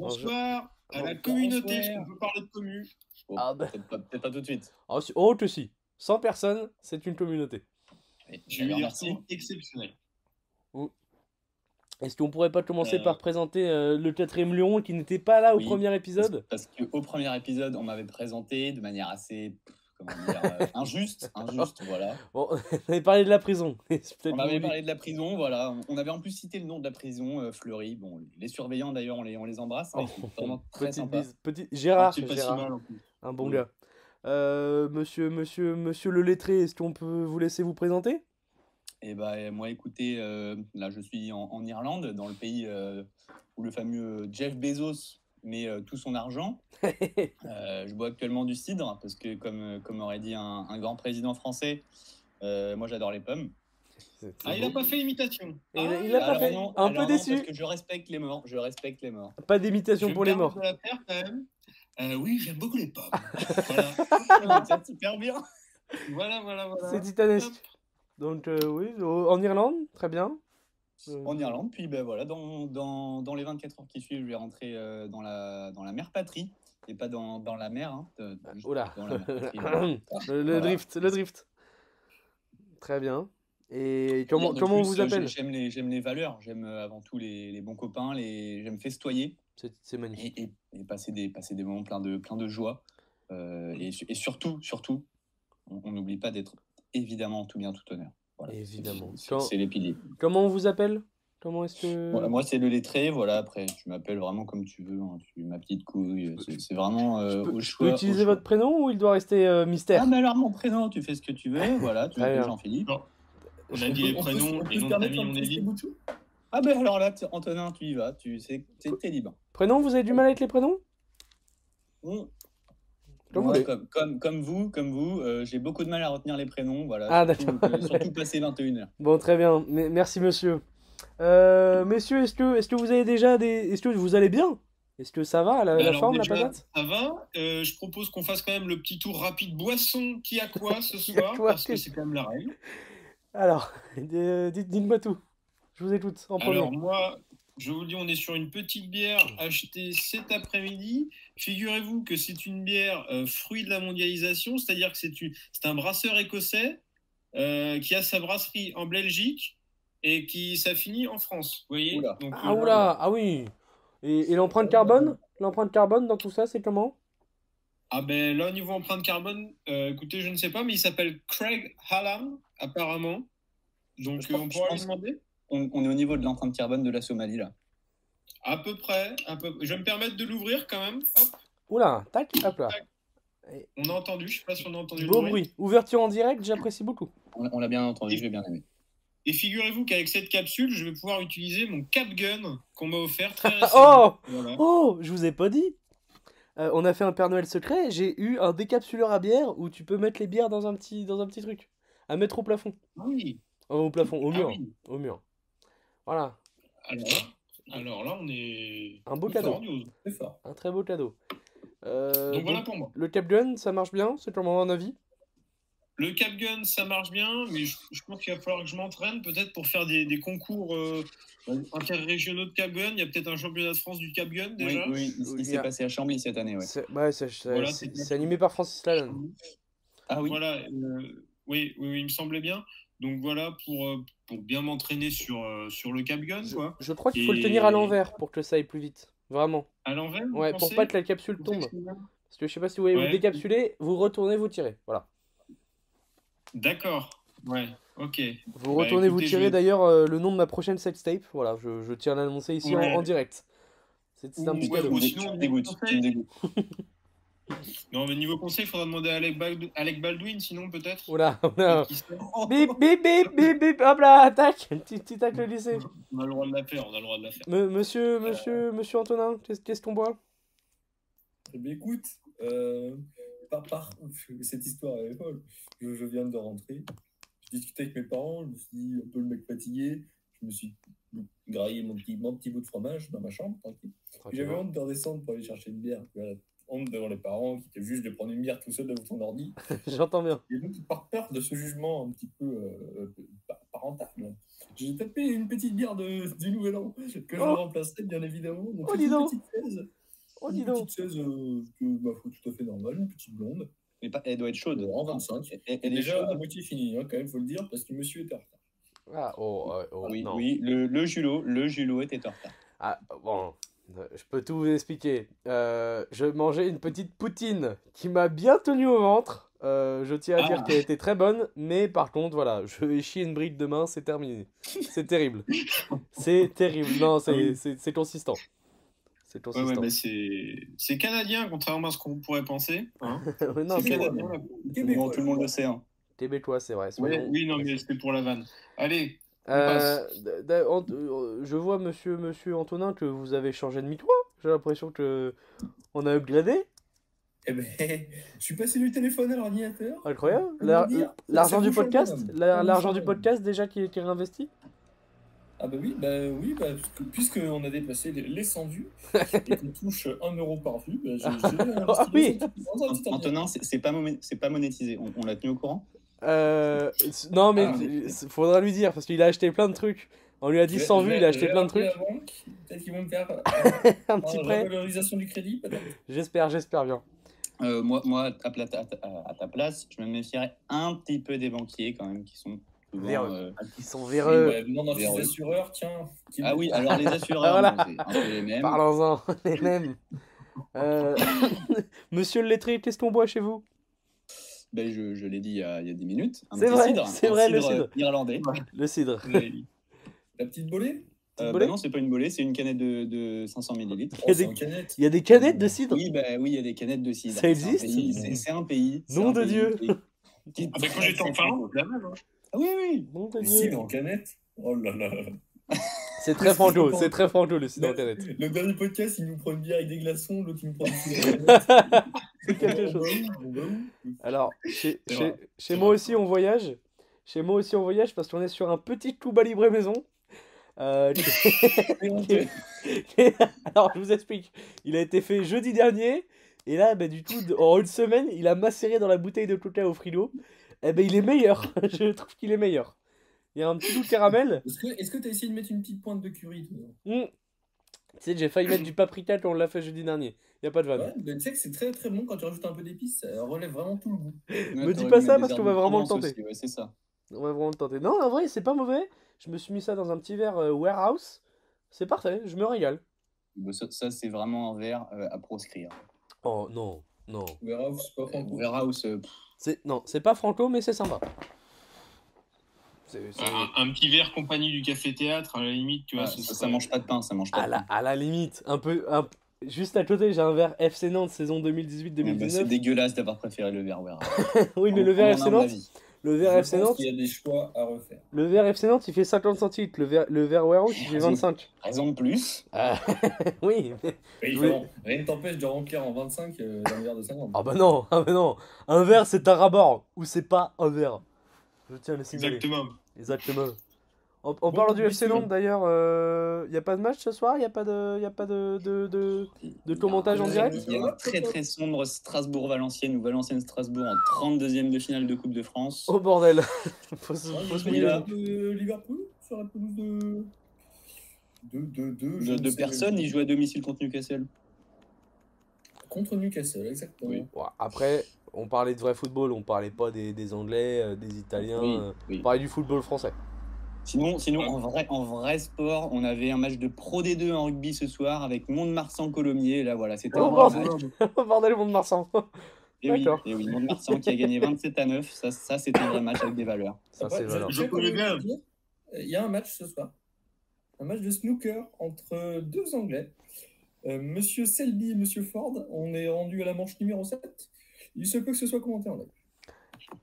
Bonsoir à la communauté, est-ce qu'on peut parler de commu? Oh, Ah, bah. peut-être pas, peut-être pas tout de suite. Oh, si- oh, que si. 100 personnes, c'est une communauté. Je d'ailleurs, dire, c'est exceptionnel. Est-ce qu'on pourrait pas commencer Euh. par présenter euh, le quatrième lion qui n'était pas là au Oui. premier épisode? Parce qu'au premier épisode, on m'avait présenté de manière assez comment dire, euh, injuste, injuste, voilà. Bon, on avait parlé de la prison. On avait parlé de la prison, voilà. On avait en plus cité le nom de la prison, euh, Fleury. Bon, les surveillants d'ailleurs, on les, on les embrasse. hein, vraiment très Petite bise. Petit... Gérard, si Gérard, mal un bon Oui. gars. Euh, monsieur, monsieur, monsieur le lettré, est-ce qu'on peut vous laisser vous présenter? Et bah, moi, écoutez, euh, là, je suis en, en Irlande, dans le pays où le fameux Jeff Bezos met euh, tout son argent. Euh, je bois actuellement du cidre parce que, comme, euh, comme aurait dit un, un grand président français, euh, moi, j'adore les pommes. Ah, il a pas fait l'imitation. Il Ah, il a pas Alors fait. non, Un peu non, déçu. Parce que je respecte les morts. Je respecte les morts. Pas d'imitation pour les morts. la faire quand même. Oui, j'aime beaucoup les pommes. voilà. C'est super bien. voilà, voilà, voilà. C'est titanesque. Donc oui, en Irlande, très bien. Euh, En Irlande, puis ben voilà, dans, dans, dans les 24 heures qui suivent, je vais rentrer euh, dans, la, dans la mer patrie et pas dans, dans la mer. Hein, de- juste Oula. dans la mer patrie, voilà. le, le Voilà. drift, le drift. Très bien. Et comment, comment on vous appelle? j'ai- J'aime les, valeurs, j'aime euh, avant tout les, les bons copains, les, j'aime festoyer C'est magnifique. et, et, et passer, des, passer des moments pleins de, pleins de joie. Euh, et, su- et surtout, surtout, on n'oublie pas d'être évidemment en tout bien, tout honneur. Voilà. Évidemment. C'est- les piliers. Comment on vous appelle? Comment est-ce que... Voilà, moi, c'est le lettré. Voilà, après, tu m'appelles vraiment comme tu veux. hein, tu ma petite couille. C'est vraiment euh, peux, au choix. peux au utiliser votre prénom ou il doit rester euh, mystère? Ah, mais alors, mon prénom, tu fais ce que tu veux. Voilà, tu m'appelles. Jean-Philippe. On a dit les prénoms et non famille, on est libre. Ah, ben alors là, Antonin, tu y vas. Tu sais, c'est- t'es libre. Prénom, vous avez du mal avec les prénoms? Comme Moi, comme, comme, comme vous, comme vous euh, j'ai beaucoup de mal à retenir les prénoms. Voilà, Ah, surtout, d'accord. euh, surtout passé 21h. Bon, très bien. Merci, monsieur. Euh, messieurs, est-ce que, est que vous avez déjà des... Est-ce que vous allez bien? Est-ce que ça va, la, la Alors, forme, la déjà, patate? Ça va Euh, Je propose qu'on fasse quand même le petit tour rapide boisson. Qui a quoi ce soir quoi Parce que c'est quand même la règle. Alors, euh, dites- dites-moi tout. Je vous écoute en premier. Alors moi, je vous le dis, on est sur une petite bière achetée cet après-midi. Figurez-vous que c'est une bière euh, fruit de la mondialisation, c'est-à-dire que c'est une- c'est un brasseur écossais euh, qui a sa brasserie en Belgique et qui ça finit en France. Vous voyez Oula. Donc, Ah euh, oula, ah oui. Et, et l'empreinte carbone? L'empreinte carbone dans tout ça, c'est comment? Ah ben là, au niveau empreinte carbone, euh, écoutez, je ne sais pas, mais il s'appelle Craig Hallam, apparemment. Donc euh, on pourra lui demander On, on est au niveau de l'empreinte carbone de la Somalie, là. À peu près. À peu... Je vais me permettre de l'ouvrir quand même. Hop, Oula, tac, hop là. on a entendu, je sais pas si on a entendu le Beau bruit. bruit. Ouverture en direct, j'apprécie beaucoup. On, on l'a bien entendu, je l'ai bien aimé. Et figurez-vous qu'avec cette capsule, je vais pouvoir utiliser mon Cap Gun qu'on m'a offert très récemment. Oh Voilà. Oh, je vous ai pas dit. Euh, on a fait un Père Noël secret. J'ai eu un décapsuleur à bière où tu peux mettre les bières dans un petit, dans un petit truc. À mettre au plafond. Ah oui. Au plafond, au Ah mur. oui. Au mur. Voilà. Alors alors là, on est. Un beau cadeau. fort. Un très beau cadeau. Euh, Donc voilà donc, pour moi. le Cap Gun, ça marche bien? C'est comment un avis Le Cap Gun, ça marche bien, mais je, je pense qu'il va falloir que je m'entraîne peut-être pour faire des, des concours euh, interrégionaux de Cap Gun. Il y a peut-être un championnat de France du Cap Gun Oui, déjà. oui, il, il s'est a- passé à Chambly cette année, ouais. Voilà, c'est animé par Francis Lalanne. Ah oui. Voilà, euh, oui, oui, oui, il me semblait bien. Donc voilà, pour, euh, pour bien m'entraîner sur, euh, sur le Cap Gun, Je, quoi. je crois qu'il faut le tenir à l'envers pour que ça aille plus vite. Vraiment. À l'envers vous Ouais, pour pas que la capsule Vous tombe. Parce que je sais pas si vous voulez vous Ouais. décapsuler, vous retournez, vous tirez. Voilà. D'accord, ouais, ok. Vous Bah, retournez, vous écoutez, tirez vais- d'ailleurs euh, le nom de ma prochaine sextape. Voilà, je, je tiens à l'annoncer ici en, Ouais. en direct. C'est un petit Ouais, cadeau. ou Tu sinon, me dégoûtes, tu me dégoûtes. Non, mais niveau conseil, il faudra demander à Alec, Bald- Alec Baldwin, sinon peut-être. Oula, oula. Bip, bip, bip, bip, bip, hop là, attaque Petit, petit tacle au lycée. On a le droit de la faire, on a le droit de la faire. Me- monsieur, monsieur, monsieur Antonin, qu'est-ce qu'est-ce qu'on boit? Eh bien, écoute, euh, par, par, cette histoire est folle. Je, je viens de rentrer. Je discutais avec mes parents. Je me suis dit, un peu le mec fatigué. Je me suis graillé mon petit, mon petit bout de fromage dans ma chambre, tranquille. J'avais honte de redescendre pour aller chercher une bière. Voilà. Honte devant les parents qui étaient juste de prendre une bière tout seul devant son ordi. J'entends bien. Et donc, par peur de ce jugement un petit peu euh, pa- parental, j'ai tapé une petite bière de, du Nouvel An que je Oh. remplacerai bien évidemment. Donc, Oh, dis une donc. petite chaise. Oh, dis Une donc. petite chaise euh, que, ma foi, tout à fait normale, une petite blonde. Mais pas, elle doit être chaude. En 25. Elle, est déjà chaude. à moitié finie, hein, quand même, faut le dire, parce que monsieur était en retard. Ah, oh, oh, Oui, non. oui, le, le Julot, le Julot était en retard. Ah, bon, je peux tout vous expliquer. Euh, je mangeais une petite poutine qui m'a bien tenu au ventre. Euh, je tiens à dire Ah. qu'elle était très bonne, mais par contre, voilà, je vais chier une brique demain, c'est terminé. C'est terrible. C'est terrible. Non, Ah c'est c'est consistant. C'est Ouais, ouais, consistant. c'est canadien, contrairement à ce qu'on pourrait penser. hein. Non, C'est canadien. tout le monde le sait. hein. québécois, c'est vrai. Ouais, oui, non, mais c'était pour la vanne. Allez, Euh, euh, je vois, monsieur, monsieur Antonin, que vous avez changé de mitois. J'ai l'impression que on a upgradé. Eh ben, je suis passé du téléphone à l'ordinateur. Incroyable. L'argent du podcast, l'argent du podcast déjà qui est, qui est réinvesti? Ah bah oui, bah oui, bah, puisqu'on a dépassé les, les 100 vues et qu'on touche 1 euro par vue, bah, j'ai- Ah oui. Antonin, c'est pas, pas monétisé. On, on l'a tenu au courant? Euh, non mais Ah, il faudra lui dire parce qu'il a acheté plein de trucs. On lui a dit Je vais- 100 je vues, il a acheté plein de trucs. la banque, Peut-être qu'ils vont me faire euh, Un petit prêt. revalorisation du crédit, peut-être. J'espère, j'espère bien. Euh, moi, moi à, ta, pla- à ta- à ta place, je me méfierais un petit peu des banquiers quand même, qui sont souvent. Véreux. euh, Ils sont véreux. bah, demande un Véreux. fils assureur, tiens. qui- Ah oui, alors les assureurs, Ah, voilà. c'est un peu les mêmes. Parlons-en, les mêmes. Euh, Monsieur le lettré, qu'est-ce qu'on boit chez vous? Ben, je je l'ai dit il y, a, il y a 10 minutes. Un C'est petit vrai, cidre, c'est un vrai, le cidre cidre. irlandais. Le cidre. La petite bolée? Euh, bolée? bah non, c'est pas une bolée, c'est une canette de, de 500 millilitres. Il y a Oh. Il y a des canettes de cidre? Oui, bah, oui, il y a des canettes de cidre. Ça C'est un existe? pays- C'est c'est un pays. Nom de Dieu. qui- Ah, mais quand j'étais en Finlande, la même. hein. Ah oui, oui. Dieu. cidre en canette Oh là là. C'est très franco, c'est très franco le en canette. Le dernier podcast, il nous prend une bière avec des glaçons, l'autre, il nous prend une. C'est quelque chose. Alors, chez, moi aussi on voyage. Chez moi aussi on voyage parce qu'on est sur un petit Cuba Libre maison. Euh. Alors, je vous explique. Il a été fait jeudi dernier. Et là, bah, du coup, en une semaine, il a macéré dans la bouteille de coca au frigo. Et ben, il est meilleur. Je trouve qu'il est meilleur. Il y a un petit goût de caramel. Est-ce que que t'as essayé de mettre une petite pointe de curry toi Mm. Tu sais, j'ai failli mettre du paprika quand on l'a fait jeudi dernier. Il a pas de vanne. Ouais, ben, tu sais que c'est très très bon quand tu rajoutes un peu d'épices, ça relève vraiment tout le goût. Me dis pas ça parce qu'on va vraiment le tenter. Ouais, c'est ça. On va vraiment le tenter. Non, en vrai, c'est pas mauvais. Je me suis mis ça dans un petit verre euh, warehouse. C'est parfait, je me régale. Bah, Ça, ça, c'est vraiment un verre euh, à proscrire. Oh non, non. Warehouse, c'est pas franco. Warehouse, euh, pff, C'est non, c'est pas franco, mais c'est sympa. Un, un petit verre compagnie du café théâtre, à la limite, tu vois. ça, mange pas de pain, ça mange pas À de la, pain. à la limite, un peu, un- juste à côté, j'ai un verre FC Nantes saison Ouais, bah, 2018-2019. c'est dégueulasse d'avoir préféré le verre oui, mais le verre FC Nantes, le verre FC Nantes, qu'il y a des choix à refaire. le verre FC Nantes, il fait 50 centilitres. Le verre, le verre il fait Raison. 25. Raison de plus. Ah, oui. mais- rien ne t'empêche de remplir en 25 euh, d'un verre de 50. Ah bah non, ah bah non. Un verre, c'est un rabord ou c'est pas un verre. Je tiens à le signaler. Exactement. Exactement. En, en Bon, parlant du FC bon. d'ailleurs, il n'y a pas de match ce soir, il n'y a pas de, y a pas de, de, de, de commentage en direct Il y a un très très sombre Strasbourg-Valenciennes ou Valenciennes-Strasbourg en 32e de finale de Coupe de France. Oh bordel Faut se, faut se de Liverpool sur la pelouse de. De, de, de, De, personnes, ils jouent à domicile contre Newcastle. Contre Newcastle, exactement. Oui. Après, on parlait de vrai football, on parlait pas des, des Anglais, euh, des Italiens, Oui, euh, oui. on parlait du football français. Sinon, sinon en, vrai, en vrai sport, on avait un match de Pro D2 en rugby ce soir avec Mont-de-Marsan-Colomiers. Là, voilà, c'était Oh, un bordel. vrai match. Oh bordel, monde Marsan Et oui, et oui Mont-de-Marsan qui a gagné 27 à 9. Ça, ça c'était un vrai match avec des valeurs. Ça, Après, c'est je- valeur. je Il y a un match ce soir. Un match de snooker entre deux Anglais. Euh, Monsieur Selby et Monsieur Ford. On est rendu à la manche numéro 7. Il se peut que ce soit commenté en live.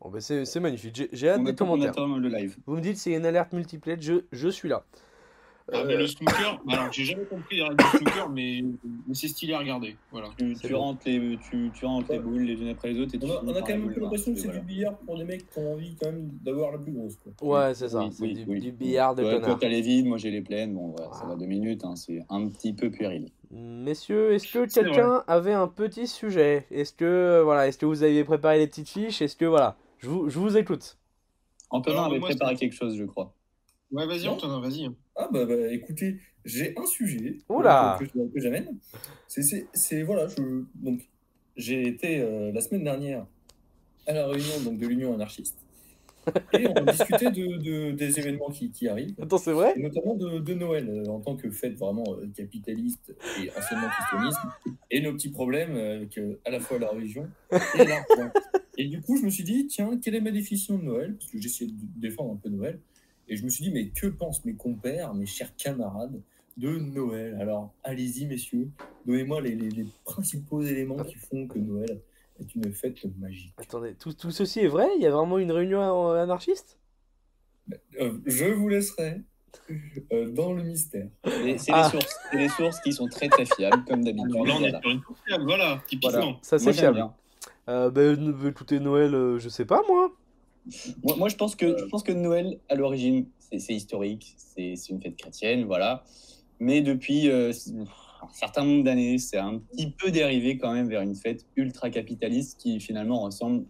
Bon, c'est c'est magnifique, j'ai hâte On des on commentaires. le live. Vous me dites s'il y a une alerte multiplay, je, je suis là. Ah, mais Euh, le snooker, alors j'ai jamais compris les règles du snooker, mais, mais c'est stylé à regarder. Voilà. Tu, C'est tu bon. rentres les, tu, tu rentres les boules les unes après les autres et tu On a, on quand même un peu l'impression que c'est voilà. du billard pour des mecs qui ont envie quand même d'avoir la plus grosse. Quoi. Ouais, c'est ça, Oui, c'est oui, du, oui. du billard de Ouais, toi, connard. t'as les vides, moi j'ai les pleines. Bon, voilà, ça Ah. va deux minutes, hein, c'est un petit peu puéril. Messieurs, est-ce que C'est quelqu'un avait un petit sujet? Est-ce que euh, voilà, est-ce que vous aviez préparé les petites fiches? Est-ce que voilà, je vous, je vous écoute. Antonin Alors, avait moi, préparé c'est- quelque chose, je crois. Ouais, vas-y. Antonin, vas-y. Ah bah, bah, écoutez, j'ai un sujet que- Oula. que, que- que j'amène. C'est- C'est c'est- voilà, je donc j'ai été euh, la semaine dernière à la réunion donc de l'Union anarchiste et on discutait de, de- des événements qui, qui arrivent. Attends, c'est vrai? Notamment de, de Noël, euh, en tant que fête vraiment euh, capitaliste et anciennement christianisme, et nos petits problèmes avec euh, à la fois la religion et l'argent. Et du coup, je me suis dit, tiens, quelle est ma définition de Noël? Parce que j'essayais de défendre un peu Noël. Et je me suis dit, mais que pensent mes compères, mes chers camarades de Noël? Alors, allez-y, messieurs, donnez-moi les, les- les principaux éléments qui font que Noël est une fête magique. Attendez, tout, tout ceci est vrai? Il y a vraiment une réunion anarchiste? Euh, je vous laisserai euh, dans le mystère. C'est Ah. les sources, c'est les sources qui sont très très fiables, comme d'habitude. Là, on est Voilà. sur une fiable, voilà, typiquement. Voilà. Ça, c'est fiable. Euh, bah, ne- écoutez, Noël, euh, je sais pas, moi. Moi, moi, je pense que je pense que Noël à l'origine c'est historique, c'est c'est une fête chrétienne, voilà. Mais depuis euh, un certain nombre d'années, c'est un petit peu dérivé quand même vers une fête ultra capitaliste qui finalement ressemble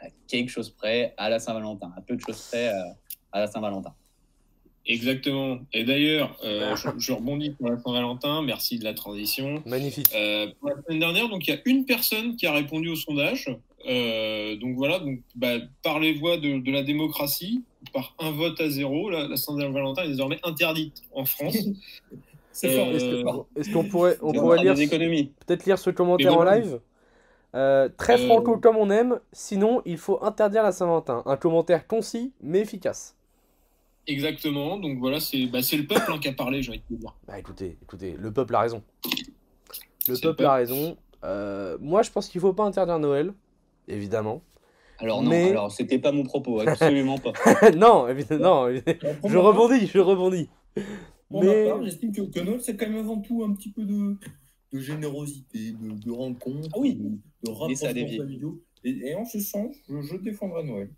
à quelque chose près à la Saint-Valentin, à peu de choses près à, à la Saint-Valentin. Exactement. Et d'ailleurs, euh, je, je rebondis pour la Saint-Valentin, merci de la transition. Magnifique. Euh, pour la semaine dernière, donc il y a une personne qui a répondu au sondage. Euh, donc voilà, donc bah, par les voies de, de la démocratie, par un vote à zéro, la, la Saint-Valentin est désormais interdite en France. C'est Euh, fort, Est-ce qu'on pourrait, on pourrait lire, peut-être lire ce commentaire en live? Euh, Très Euh, franco comme on aime, sinon il faut interdire la Saint-Valentin. Un commentaire concis mais efficace. Exactement. Donc voilà, c'est bah, c'est le peuple hein, qui a parlé, j'ai envie de te dire. Bah écoutez, écoutez, le peuple a raison. Le peuple le a raison. Euh, moi, je pense qu'il faut pas interdire Noël, évidemment. Alors non, Mais- alors c'était pas mon propos, absolument pas. non, évidemment, non, je rebondis, je rebondis. Pour Mais ma part, j'estime que, que Noël, c'est quand même avant tout un petit peu de, de générosité, de, de rencontre, Ah oui. de, de dévié. familiaux. Et, et en ce sens, je, je défendrai Noël.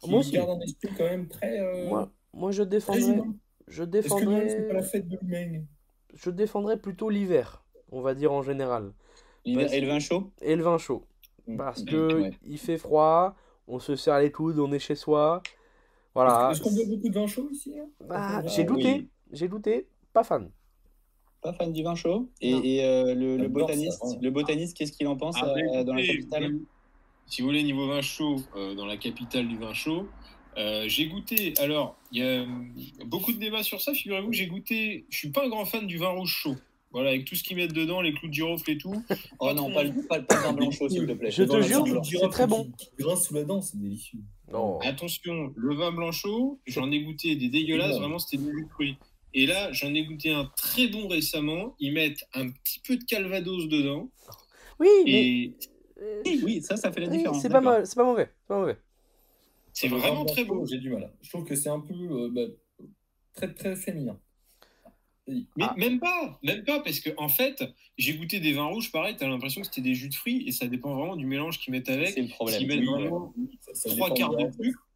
Qui Moi aussi. garde un esprit quand même très, euh, moi, moi, je humain. je Est-ce que Noël, c'est pas défendrais, la fête de l'humain je défendrais plutôt l'hiver, on va dire en général, et le vin chaud et le vin chaud, Mm, parce mm, que ouais. il fait froid, on se serre les coudes, on est chez soi, voilà. Est-ce qu'on boit beaucoup de vin chaud ici hein? Bah, Ah, j'ai douté, oui. J'ai douté, pas fan. Pas fan du vin chaud Et, euh, le, botaniste, ça, ouais. le botaniste, qu'est-ce qu'il en pense Ah, euh, dans la capitale Si vous voulez, niveau vin chaud, euh, dans la capitale du vin chaud, euh, j'ai goûté. Alors, il y a beaucoup de débats sur ça. Figurez-vous j'ai goûté. Je suis pas un grand fan du vin rouge chaud. Voilà, avec tout ce qu'ils mettent dedans, les clous de girofle et tout. Oh non, pas le, pas, pas le vin blanc chaud, s'il te plaît. Je te jure, c'est très bon. Grince sous la dent, c'est délicieux. Non. Attention, le vin blanc chaud, j'en ai goûté des dégueulasses, vraiment, c'était du jus de fruits. Et là, j'en ai goûté un très bon récemment. Ils mettent un petit peu de calvados dedans. Oui, mais Et euh, Oui, oui, ça, ça fait la oui, différence. c'est pas mal, c'est pas mauvais, c'est pas mauvais. c'est vraiment très bon. J'ai du mal. Je trouve que c'est un peu euh, bah, très très féminin. Mais Ah. même pas, même pas, parce que en fait, j'ai goûté des vins rouges, pareil, t'as l'impression que c'était des jus de fruits, et ça dépend vraiment du mélange qu'ils mettent avec. C'est le problème. S'ils mettent Oui, vraiment Ça- ça trois quarts de de sucre.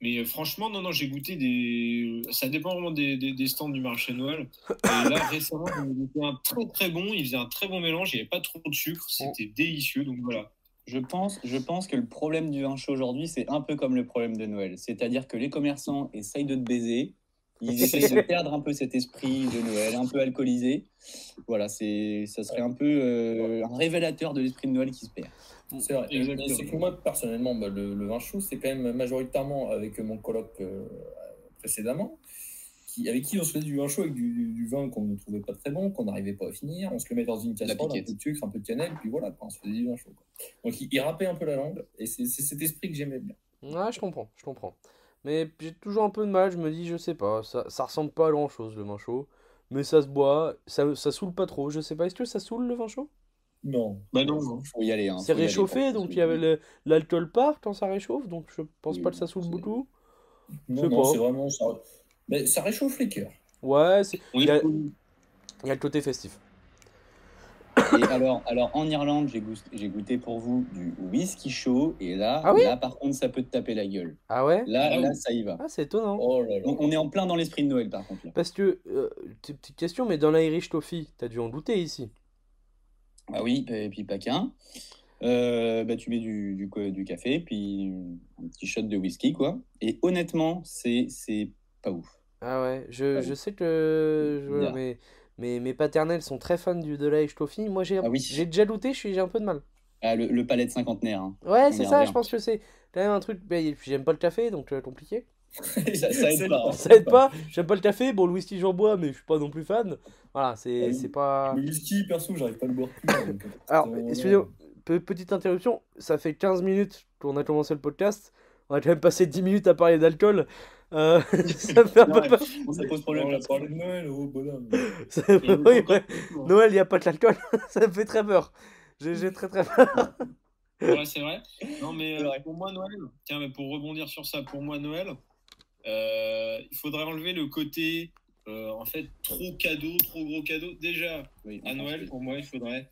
Mais euh, franchement, non, non, j'ai goûté des. Ça dépend vraiment des, des, des stands du marché de Noël. Et là, récemment, j'en ai goûté un très très bon. Il faisait un très bon mélange. Il n'y avait pas trop de sucre. C'était délicieux. Donc voilà. Je pense, je pense que le problème du vin chaud aujourd'hui, c'est un peu comme le problème de Noël. C'est-à-dire que les commerçants essayent de te baiser. Ils essayent de perdre un peu cet esprit de Noël, un peu alcoolisé. Voilà, c'est, ça serait un peu euh, un révélateur de l'esprit de Noël qui se perd. C'est vrai. C'est que moi, personnellement, bah, le, le vin chaud, c'est quand même majoritairement avec mon coloc euh, précédemment, qui, avec qui on se faisait du vin chaud avec du, du- du vin qu'on ne trouvait pas très bon, qu'on n'arrivait pas à finir. On se le met dans une casserole, un peu de sucre, un peu de cannelle, puis voilà, on se faisait du vin chaud. quoi. Donc il, il râpait un peu la langue, et c'est cet esprit que j'aimais bien. Ouais, je comprends, je comprends. Mais j'ai toujours un peu de mal, je me dis, je sais pas, ça, ça ressemble pas à grand chose le vin chaud, mais ça se boit, ça, ça saoule pas trop, je sais pas, est-ce que ça saule le vin chaud? Non. Bah non, non. Faut y aller. Hein, C'est aller, réchauffé, donc il y avait l'alcool part quand ça réchauffe, donc je pense Oui, pas que ça saoule beaucoup. Non, c'est vraiment ça. Mais ça réchauffe les cœurs. Ouais, il y a, y a le côté festif. Et alors, alors, en Irlande, j'ai goûté, pour vous du whisky chaud. Et là, Ah oui là, par contre, ça peut te taper la gueule. Ah ouais? Là, Ah là oui. ça y va. Ah, c'est étonnant. Oh là là. On, on est en plein dans l'esprit de Noël, par contre. Là. Parce que, euh, petite petite question, mais dans l'Irish Toffee, t'as dû en goûter ici. Ah oui, et puis pas qu'un. Euh, bah, tu mets du, du, co- du café, puis un petit shot de whisky, quoi. Et honnêtement, c'est pas ouf. Ah ouais, je, je sais que je- mes, mes, mes paternels sont très fans du, de la Toffee. Moi, j'ai Ah oui. j'ai déjà suis- j'ai un peu de mal. Ah, le, le palais de cinquantenaire. hein. Ouais, c'est ça, je pense que c'est quand même un truc. bah, j'aime pas le café, donc euh, compliqué. Ça- ça aide pas, hein. Ça aide pas, j'aime pas le café. Bon, le whisky, j'en bois, mais je suis pas non plus fan. Voilà, c'est Ah oui. pas. Le whisky, perso, j'arrive pas à le boire plus. donc, euh, Alors, excusez-moi, pe- petite interruption. Ça fait 15 minutes qu'on a commencé le podcast. On a quand même passé 10 minutes à parler d'alcool. Euh, ça me fait un peu Ouais, peur. ça pose On problème. a parlé de Noël, oh bonhomme. Ça- Et oui, on ouais. hein. Noël, il n'y a pas de l'alcool. ça me fait très peur. J'ai très très peur. Ouais, c'est vrai. Non, mais euh, pour moi, Noël, tiens, mais pour rebondir sur ça, pour moi, Noël, euh, il faudrait enlever le côté, euh, en fait, trop cadeau, trop gros cadeau. Déjà, Oui, à Noël, pour moi, il faudrait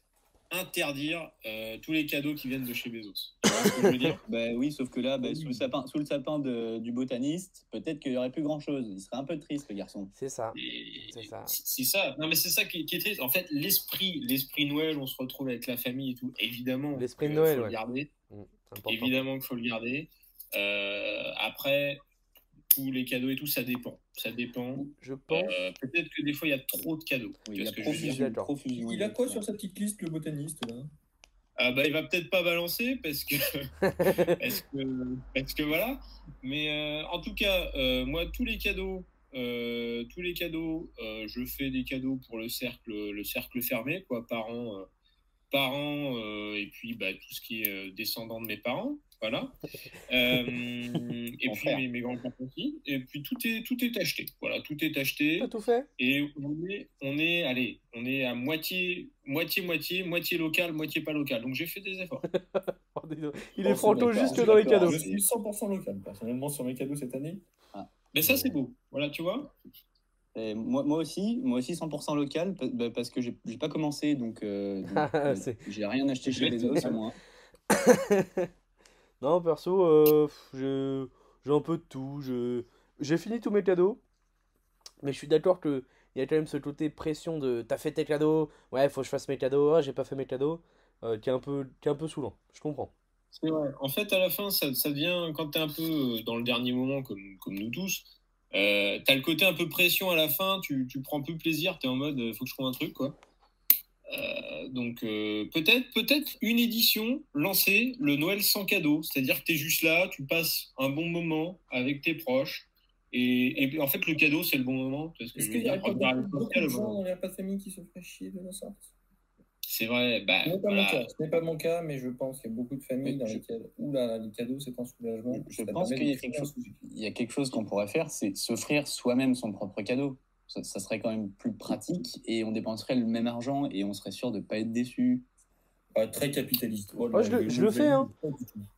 interdire euh, tous les cadeaux qui viennent de chez Bezos. Ce que je veux dire? Que- Bah oui, sauf que là, bah, sous le sapin, sous le sapin de- du botaniste, peut-être qu'il y aurait plus grand chose. Il serait un peu triste, le garçon. C'est ça. C'est ça. C'est ça. Non, mais c'est ça qui, qui est triste. En fait, l'esprit, l'esprit Noël, on se retrouve avec la famille et tout. Évidemment, L'esprit Noël, faut ouais. le garder. Mm. Évidemment qu'il faut le garder. Euh, après, tous les cadeaux et tout, ça dépend. Ça dépend. Je pense. Euh, Peut-être que des fois, il y a trop de cadeaux. Oui, il a profusion, profusion. Il a quoi sur sa petite liste, le botaniste là? Ah bah, il va peut-être pas balancer parce que, parce que, parce que voilà. Mais euh, en tout cas, euh, moi, tous les cadeaux, euh, tous les cadeaux, euh, je fais des cadeaux pour le cercle, le cercle fermé, quoi, parents, euh, parents, euh, et puis bah, tout ce qui est euh, descendant de mes parents, voilà. Euh, et puis mes, mes grands-parents aussi. Et puis tout est, tout est acheté, voilà, tout est acheté. T'as tout fait? Et on est, on est, allez, on est à moitié, moitié, moitié, moitié local, moitié pas local. Donc j'ai fait des efforts. Oh. Il Oh, est franco suis dans les cadeaux. Je suis 100% local, personnellement, sur mes cadeaux cette année. Mais ça, c'est beau. Voilà, tu vois? Et moi, moi aussi, moi aussi 100% local, bah, parce que j'ai j'ai pas commencé, donc, euh, donc, Ah, euh, j'ai rien acheté chez Bezos à moi. Non, perso, euh, je- j'ai un peu de tout. J'ai fini tous mes cadeaux. Mais je suis d'accord qu'il y a quand même ce côté pression de t'as fait tes cadeaux, ouais, faut que je fasse mes cadeaux, ah, j'ai pas fait mes cadeaux, euh, qui est un peu, qui est un peu saoulant. Je comprends. C'est vrai. En fait, à la fin, ça, ça devient, quand tu es un peu euh, dans le dernier moment, comme, comme nous tous, euh, tu as le côté un peu pression à la fin, tu, tu prends plus plaisir, tu es en mode, faut que je trouve un truc, quoi. Euh, donc, euh, peut-être peut-être une édition lancée, le Noël sans cadeau. C'est-à-dire que tu es juste là, tu passes un bon moment avec tes proches. Et, et en fait, le cadeau, c'est le bon moment. Est-ce je qu'il y a beaucoup, de gens dans famille qui se feraient chier de la sorte? C'est vrai, bah, Ce n'est pas voilà. mon cas, ce n'est pas mon cas, mais je pense qu'il y a beaucoup de familles Mais dans je- lesquelles, oula, les cadeaux, c'est un soulagement. Je Ça pense qu'il y y a quelque chose qu'on pourrait faire, c'est s'offrir soi-même son propre cadeau. Ça, ça serait quand même plus pratique et on dépenserait le même argent et on serait sûr de pas être déçu. Ah, très capitaliste. Oh là Moi, je le- je le fais, hein.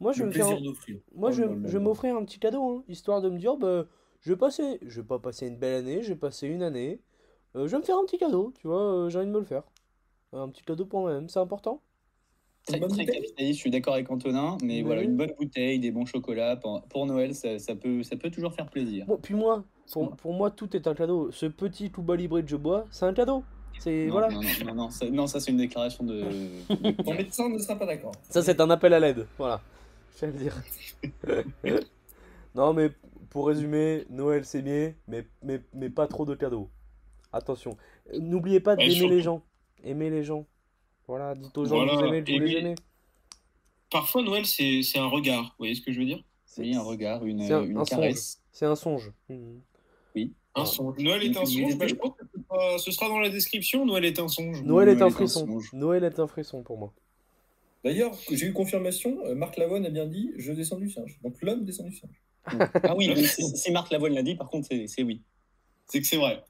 Moi, je me un-. Moi, Oh je, là là je là. vais m'offrir un petit cadeau, hein, histoire de me dire, bah, je vais passer, je vais pas passer une belle année, je vais passer une année, euh, je vais me faire un petit cadeau, tu vois, euh, j'ai envie de me le faire. Un petit cadeau pour moi-même, c'est important. Très, très capitaliste, je suis d'accord avec Antonin, mais Mais voilà, une bonne bouteille, des bons chocolats pour, pour Noël, ça, ça peut, ça peut toujours faire plaisir. Bon, puis moi, pour, pour moi, tout est un cadeau. Ce petit Cuba Libre que je bois, c'est un cadeau. C'est non, voilà. non, non, non, non, ça, non, ça, c'est une déclaration de. de- Ton médecin ne sera pas d'accord. Ça, c'est un appel à l'aide. Voilà. Je vais le dire. non, mais pour résumer, Noël c'est bien, mais, mais, mais pas trop de cadeaux. Attention. N'oubliez pas d'aimer les gens. Aimer les gens. Voilà, dites aux gens Voilà, que vous aimez, que vous les aimer- aimez. Parfois, Noël, c'est c'est un regard. Vous voyez ce que je veux dire? C'est Oui, un regard, une, c'est un- une un caresse. c'est un songe. Mhm. Un Ah. songe. Noël est un songe. bah, je pense que ce sera- ce sera dans la description. Noël est un songe. Noël est Noël un est un frisson. Noël est un frisson pour moi. D'ailleurs, j'ai eu confirmation, euh, Marc Lavoine a bien dit Je descends du singe. Donc l'homme descend du singe. Ah oui, si, si Marc Lavoine l'a dit, par contre, c'est oui. C'est que c'est vrai.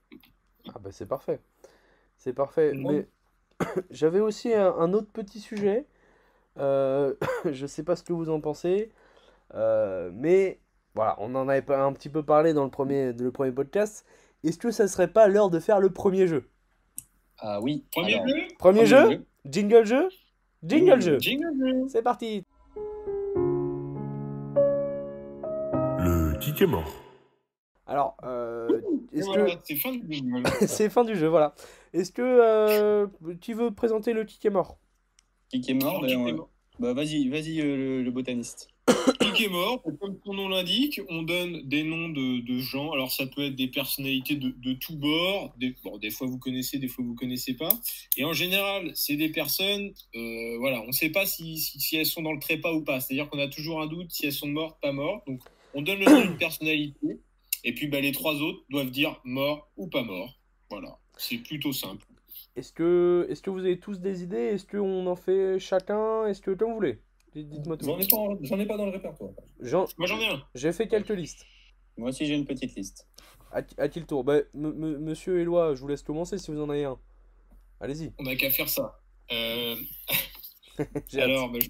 Ah bah c'est parfait. C'est parfait. Mais j'avais aussi un, un autre petit sujet. Euh, je sais pas ce que vous en pensez. Euh, mais voilà, on en avait un petit peu parlé dans le premier, le premier podcast. Est-ce que ça serait pas l'heure de faire le premier jeu? Ah oui. Premier alors, jeu? Premier, premier jeu, jeu. Jingle jeu? Jingle jeu Jingle jeu. C'est parti Le ticket mort. Alors, euh, voilà, que... c'est fin du jingle. c'est fin du jeu, voilà. Est-ce que euh, tu veux présenter le ticket mort? Alors, ben, est mort Bah vas-y, vas-y euh, le, le botaniste. Qui est mort, comme son nom l'indique, on donne des noms de, de gens. Alors ça peut être des personnalités de, de tous bords. Des, bon, des fois vous connaissez, des fois vous connaissez pas. Et en général, c'est des personnes. euh, voilà, on ne sait pas si, elles sont dans le trépas ou pas. C'est-à-dire qu'on a toujours un doute si elles sont mortes, pas mortes. Donc on donne le nom d'une personnalité. Et puis bah, les trois autres doivent dire mort ou pas mort. Voilà, c'est plutôt simple. Est-ce que, est que vous avez tous des idées? Est-ce qu'on en fait chacun? Est-ce que comme vous voulez Dites-moi tout. J'en ai, pas, j'en ai pas dans le répertoire. Jean- Moi j'en ai un. J'ai fait quelques listes. Moi aussi j'ai une petite liste. À, qui- le tour? Bah, Monsieur Éloi, je vous laisse commencer si vous en avez un. Allez-y. On n'a qu'à faire ça. Euh, alors, bah, je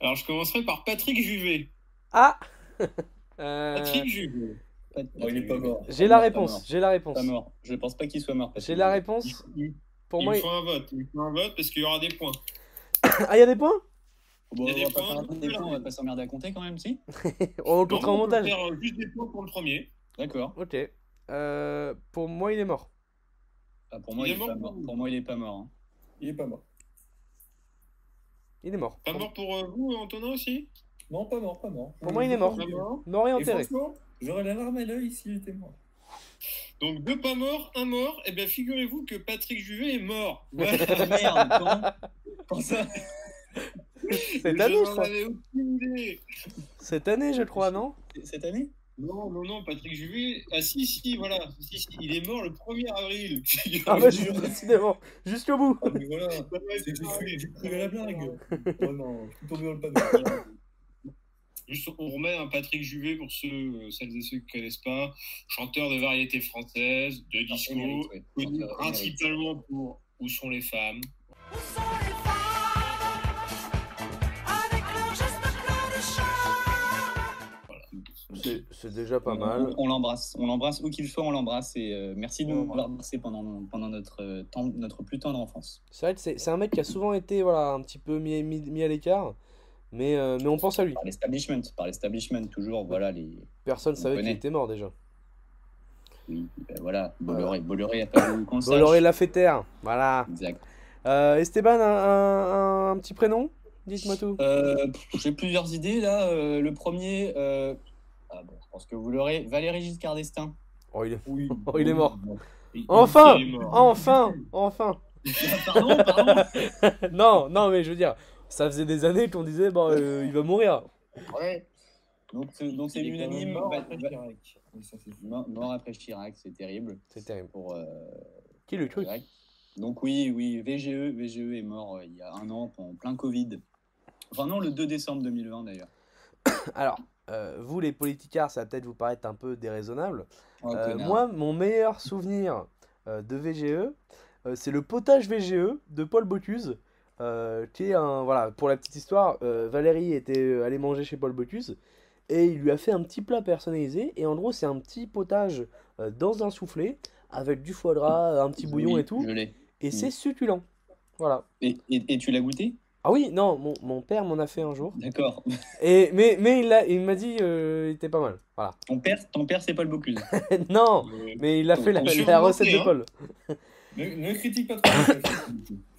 alors je commencerai par Patrick Juvet. Ah Euh, Patrick Juvet. Pas- Bon, il est pas mort. J'ai la réponse. J'ai la réponse. Pas mort. Je pense pas qu'il soit mort. J'ai la réponse. Il, Pour il moi, me il- faut un vote. Il me faut un vote parce qu'il y aura des points. ah, il y a des points? Bon, Il y a on des va pas points, des points, on va pas s'emmerder à compter quand même, si On le comptera peut montage. faire euh, juste des points pour le premier. D'accord. Ok. Euh, pour moi, il est mort. Ah, pour moi, Il il, est est mort mort. Pour moi, il est pas mort. hein. Il est pas mort. Il est mort. Pas mort pour euh, vous, Antonin aussi? Non, pas mort, pas mort. Pour moi, il est mort. Mort. Mort et enterré. j'aurais la larme à l'œil s'il était mort. Donc deux pas morts, un mort. Et bien figurez-vous que Patrick Juvet est mort. Ouais. Merde, ça Cette année, je crois. Cette année, je crois, non? Cette année? Non, non, non, Patrick Juvet. Ah si, si, voilà. Si, si, il est mort le 1er avril. Ah bah, je- décidément. Jusqu'au bout. Ah, mais voilà, j'ai à la blague. Oh non, je suis tombé dans le panneau. Juste, on remet un Patrick Juvet pour ceux, euh, celles et ceux qui ne connaissent pas. Chanteur de variété française, de disco, Émérite, ouais. connu Chanteur émérite. principalement pour Où sont les femmes? Où sont les C'est déjà pas On- mal. On, l'embrasse. On l'embrasse où qu'il soit, on l'embrasse. Et euh, merci de nous avoir embrassé pendant, pendant notre, euh, temps, notre plus tendre enfance. C'est vrai que c'est c'est un mec qui a souvent été voilà, un petit peu mis, mis, mis à l'écart. Mais, euh, mais on pense à lui. Par l'establishment, par l'establishment, toujours, voilà, les. Personne On savait qu'il était mort déjà. Oui, ben voilà, Bolloré. Bolloré a pas qu'on le. Bolloré la terre. Voilà. Exact. Euh, Esteban, un, un- un petit prénom? Dites-moi tout. Euh, J'ai plusieurs idées là. Euh, le premier, euh, ah bon, je pense que vous l'aurez, Valéry Giscard d'Estaing. Oh, il est... Oui. Oh, il est mort. Il- Enfin il est mort. Enfin Enfin pardon, pardon. Non, non, mais je veux dire, ça faisait des années qu'on disait, bon, euh, il va mourir. Ouais. Donc c'est donc unanime. mort après Chirac. Mais ça, c'est fou. mort, mort après Chirac, c'est terrible C'est terrible. pour euh, Qui le cru Chirac. Donc oui, oui, VGE, VGE est mort euh, il y a un an en plein Covid. Enfin non, le 2 décembre 2020 d'ailleurs. Alors, euh, vous, les politicards, ça va peut-être vous paraître un peu déraisonnable. Oh, Euh, moi, mon meilleur souvenir euh, de VGE, c'est le potage VGE de Paul Bocuse. qui est un. Voilà, pour la petite histoire, Valérie était allée manger chez Paul Bocuse et il lui a fait un petit plat personnalisé. Et en gros, c'est un petit potage dans un soufflé avec du foie gras, un petit bouillon Oui, et tout. Et c'est succulent. Voilà. Et, et, et tu l'as goûté? Ah oui, non, mon, mon père m'en a fait un jour. D'accord. Et, mais mais il, l'a- il m'a dit euh, il était pas mal. Voilà. Ton père, ton père c'est pas le Bocuse. non, Euh, mais il a fait la, recette de hein. Paul. Ne, ne critique pas trop. le chef.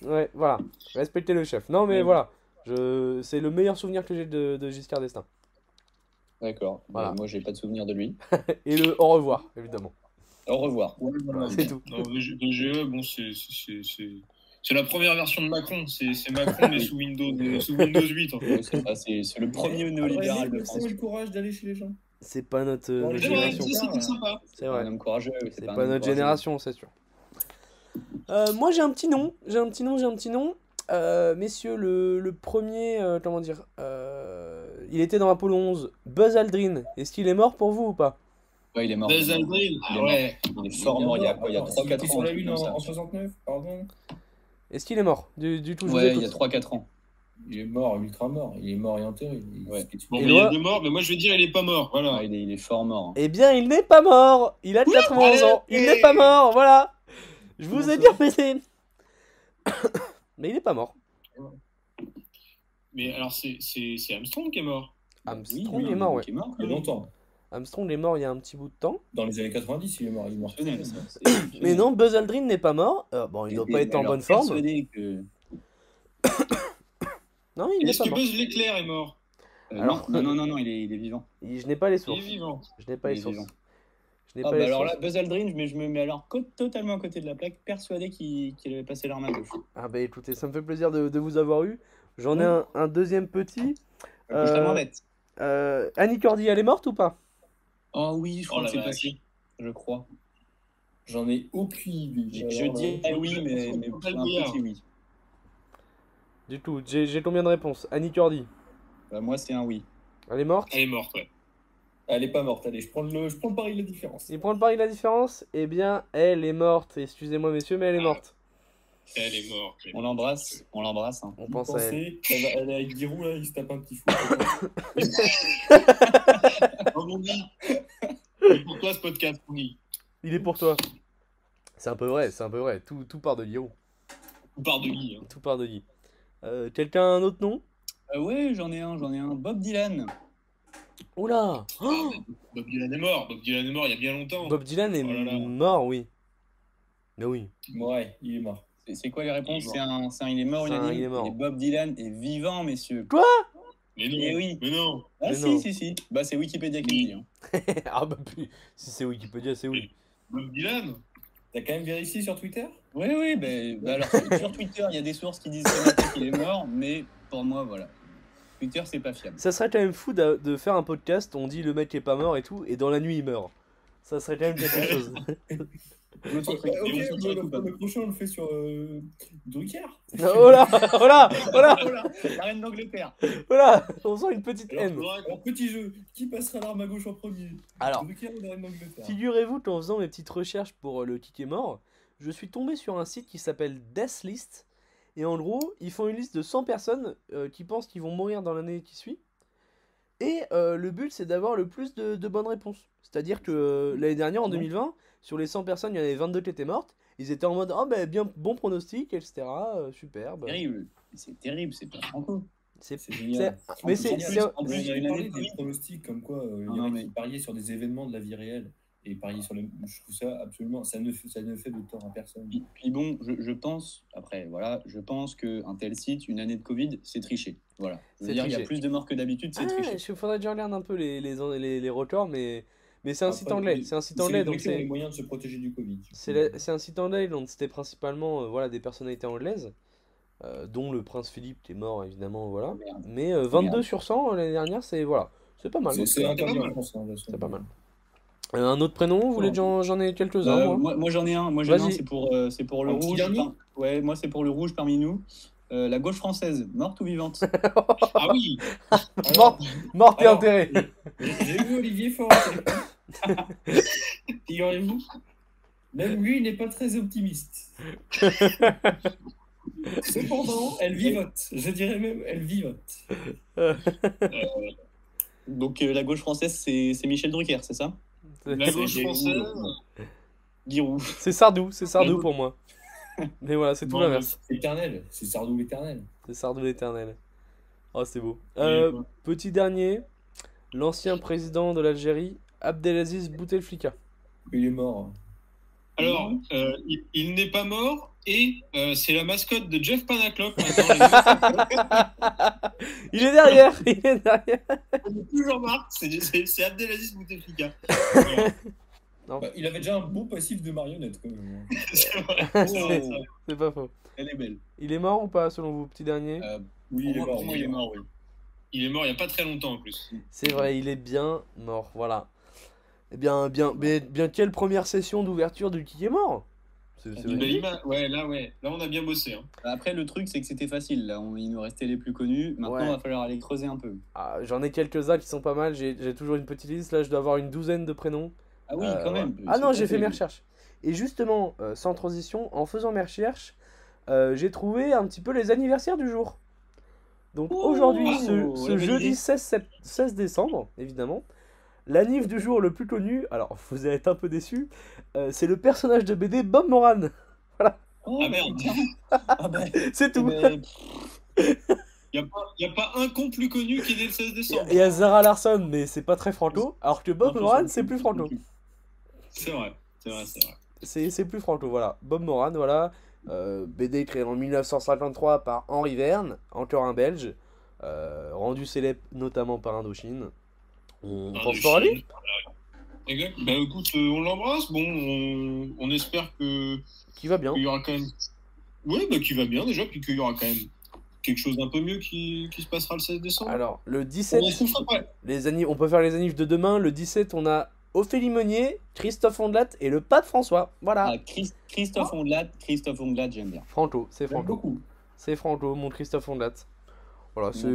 Ouais, voilà. Respectez le chef. Non, mais Ouais. voilà. Je... C'est le meilleur souvenir que j'ai de, de Giscard d'Estaing. D'accord. Voilà. Mais Moi j'ai pas de souvenir de lui. Et le au revoir, évidemment. Au revoir. ouais, voilà. C'est tout. Non, VG- VGE, bon, c'est- c'est- c'est c'est la première version de Macron. C'est c'est Macron, mais sous Windows, euh, sous Windows 8. En fait. Ouais, c'est c'est c'est le premier néolibéral de France. avez le courage d'aller chez les gens. C'est pas notre, Bon, notre les C'est vrai, génération. C'est Un vrai. homme courageux. C'est pas notre courageux. génération, c'est sûr. Euh, moi, j'ai un petit nom. J'ai un petit nom, j'ai un petit nom. Euh, messieurs, le, le premier, euh, comment dire, euh, il était dans Apollo 11. Buzz Aldrin. Est-ce qu'il est mort pour vous ou pas? Ouais, il est mort. Buzz Il est mort. Aldrin, Il est ah mort. ouais. Il est fort mort il y a quoi Il y a Attends, 3-4 c'était ans. sur la Lune comme en, ça. en 69, pardon. Est-ce qu'il est mort du, du tout Ouais, il y a écoute. 3-4 ans. Il est mort, ultra mort. Il est mort et enterré. Il- Ouais. il- Bon, Et mais il moi- mais je vais dire il est pas mort. Voilà. Ouais, il, est, il est fort mort. hein. Eh bien, il n'est pas mort. Il a 91 ans. Il n'est pas mort. Voilà. Je vous ai bien baisé. Mais il n'est pas mort. Mais alors, c'est Armstrong qui est mort. Armstrong oui, est mort, ouais. Qui est mort. Il y a longtemps. Armstrong est mort il y a un petit bout de temps. Dans les années 90, il est mort. Il est mort. Mais non, Buzz Aldrin n'est pas mort. Euh, bon, il doit Et- pas être en alors, bonne forme. que- Non, il n'est Est-ce pas que mort. Buzz l'éclair est mort Euh, Alors- non, non, non, non, il est, il est vivant. Je n'ai pas les Il est sources. vivant. Je n'ai pas Il les est sources. vivant. Je n'ai Ah, pas bah les alors sources. là, Buzz Aldrin, mais je me mets alors totalement à côté de la plaque, persuadé qu'il avait passé l'arme à gauche. Ah bah écoutez, ça me fait plaisir de, de vous avoir eu. J'en ai un, un deuxième petit. Euh, je. Euh, Annie Cordy, elle est morte ou pas? Oh oui, je Oh crois la que c'est passé. Je crois. J'en ai aucune idée. Je, Alors, je euh, dis ah oui, mais, mais pas le un petit oui. Du tout. J'ai j'ai combien de réponses? Annie Cordy, Bah, moi, c'est un oui. elle est morte? Elle est morte, ouais. Elle est pas morte. Allez, je prends le, je prends le pari de la différence. Il prend le pari de la différence? Eh bien, elle est morte. Excusez-moi, messieurs, mais elle est Ah. morte. Elle est morte. elle est On l'embrasse, on l'embrasse. hein. On pense à elle. pensez elle, va- elle est avec Giroud là, il se tape un petit fou. Guy. Et pour toi, ce podcast, Guy Il est pour toi. C'est un peu vrai, c'est un peu vrai. Tout, tout part de Guillaume. On part de Guy. hein. Tout part de Guy. Euh, Quelqu'un a un autre nom? Euh, ouais, j'en ai un, j'en ai un. Bob Dylan. Oula Oh Bob Dylan est mort. Bob Dylan est mort il y a bien longtemps. Bob Dylan est Oh là là. mort, oui. Mais oui. ouais, il est mort. C'est- quoi les réponses est C'est un, c'est un il est mort, il a un il est mort. Et Bob Dylan est vivant, messieurs. Mais non. Eh oui. Mais non. Ah Mais si, non. si, si. Bah c'est Wikipédia qui le dit. hein. ah bah puis, si c'est Wikipédia, c'est oui. Bob Dylan? T'as quand même vérifié sur Twitter? Oui, oui, bah, bah alors sur Twitter, il y a des sources qui disent qu'il est mort, mais pour moi, voilà. Twitter, c'est pas fiable. Ça serait quand même fou de, de faire un podcast, on dit le mec est pas mort et tout, et dans la nuit il meurt. Ça serait quand même quelque chose. Le truc, prochain on le fait sur euh, Drucker. oh là Oh là Oh là Voilà, la reine d'Angleterre. Oh là On sent une petite haine. Alors, petit jeu, qui passera l'arme à gauche en premier? Alors, Drucker ou la reine d'Angleterre? figurez-vous qu'en faisant mes petites recherches pour euh, le kick est mort, je suis tombé sur un site qui s'appelle Death List. Et en gros, ils font une liste de 100 personnes euh, qui pensent qu'ils vont mourir dans l'année qui suit. Et euh, le but, c'est d'avoir le plus de, de bonnes réponses. C'est-à-dire que euh, l'année dernière, en 2020, sur les 100 personnes, il y en avait 22 qui étaient mortes. Ils étaient en mode, oh ben bien, bon pronostic, etc. euh, superbe. Terrible. C'est terrible, c'est pas franco. C'est génial. mais c'est- il y a une année des pronostics comme quoi euh, il y en a qui pariaient sur des événements de la vie réelle et pariaient sur les. Je trouve ça absolument. Ça ne, fait- ça ne fait de tort à personne. Puis, puis bon, je, je pense, après, voilà, je pense qu'un tel site, une année de Covid, c'est triché. Voilà. Je veux dire, il y a plus de morts que d'habitude, c'est Ah, triché. il faudrait que je regarde un peu les, les, les, les records, mais, mais c'est un site anglais. C'est un site C'est anglais, donc ont les c'est. moyens de se protéger du Covid. C'est c'est un site anglais, donc c'était principalement euh, voilà, des personnalités anglaises, euh, dont le prince Philippe qui est mort évidemment, voilà. Merde. Mais euh, 22 Merde. sur 100 euh, l'année dernière, c'est voilà, c'est pas mal. C'est- C'est pas interdit en France. hein. C'est pas mal. Un autre prénom, vous voulez que j'en ai quelques-uns Euh, moi moi, j'en ai un, moi j'en ai un, c'est pour, euh, c'est pour le rouge. Ouais, moi c'est pour le rouge parmi nous. Euh, la gauche française, morte ou vivante? Ah oui Morte, morte et enterrée J'ai vu Olivier Faure. Figurez-vous, même lui, il n'est pas très optimiste. Cependant, elle vivote. Je dirais même, elle vivote. Donc euh, la gauche française, c'est c'est Michel Drucker, c'est ça? La gauche c'est- française. Giroud. C'est Sardou, c'est Sardou pour moi. Mais voilà, c'est tout Non, l'inverse. Éternel, c'est Sardou l'éternel. C'est Sardou l'éternel. Oh, c'est beau. Euh, petit dernier, l'ancien président de l'Algérie, Abdelaziz Bouteflika. Il est mort. Alors, euh, il, il n'est pas mort et euh, c'est la mascotte de Jeff les il est derrière, il est derrière. Plus Jean-Marc, c'est- c'est Abdelaziz Bouteflika. Voilà. Bah, il avait déjà un beau passif de marionnette quand même. C'est pas faux. Elle est belle. Il est mort ou pas, selon vous, petit dernier Euh, Oui, il est pour moi- mort. il est mort, oui. Il est mort il n'y a pas très longtemps en plus. C'est vrai, il est bien mort, voilà. Eh bien, bien, bien, bien quelle première session d'ouverture du qui est mort? C'est c'est. Ouais, là, ouais. Là, on a bien bossé. hein. Après, le truc, c'est que c'était facile. Là, on- il nous restait les plus connus. Maintenant, Ouais. il va falloir aller creuser un peu. Ah, J'en ai quelques-uns qui sont pas mal, j'ai j'ai toujours une petite liste, là je dois avoir une douzaine de prénoms. Ah oui, Euh, quand même. voilà. Ah non, j'ai fait mes recherches. Et justement, euh, sans transition, en faisant mes recherches, euh, j'ai trouvé un petit peu les anniversaires du jour. Donc Oh, aujourd'hui, ce, jeudi idée. 16, sept- 16 décembre, évidemment, l'anniv du jour le plus connu, alors vous allez être un peu déçus, euh, c'est le personnage de BD Bob Moran. Oh, Ah, merde. putain. Ah bah, C'est tout. Il n'y a, pas- y a pas un con plus connu qui est né le 16 décembre. Il y a Zara Larson, mais c'est pas très franco, alors que Bob Moran, c'est plus franco. C'est vrai. C'est vrai, c'est vrai. C'est c'est plus franco, voilà. Bob Moran, voilà. Euh, BD créé en 1953 par Henri Verne, encore un belge. euh, rendu célèbre notamment par Indochine. On Ah, pense fort à lui. Exact. Bah écoute, euh, on l'embrasse. Bon, on, on espère que qui va bien. qu'il y aura quand même. Oui, bah qui va bien déjà, puis qu'il y aura quand même quelque chose d'un peu mieux qui, qui se passera le 16 décembre. Alors, le 17, on les anniv- on peut faire les annives de demain. Le 17, on a Ophélie Meunier, Christophe Ondelat et le pape François. Voilà. Ah, Chris- Christophe Ondelat, Christophe Ondelat, j'aime bien. Franco, c'est Franco. beaucoup. C'est Franco, mon Christophe Ondelat. Voilà, c'est.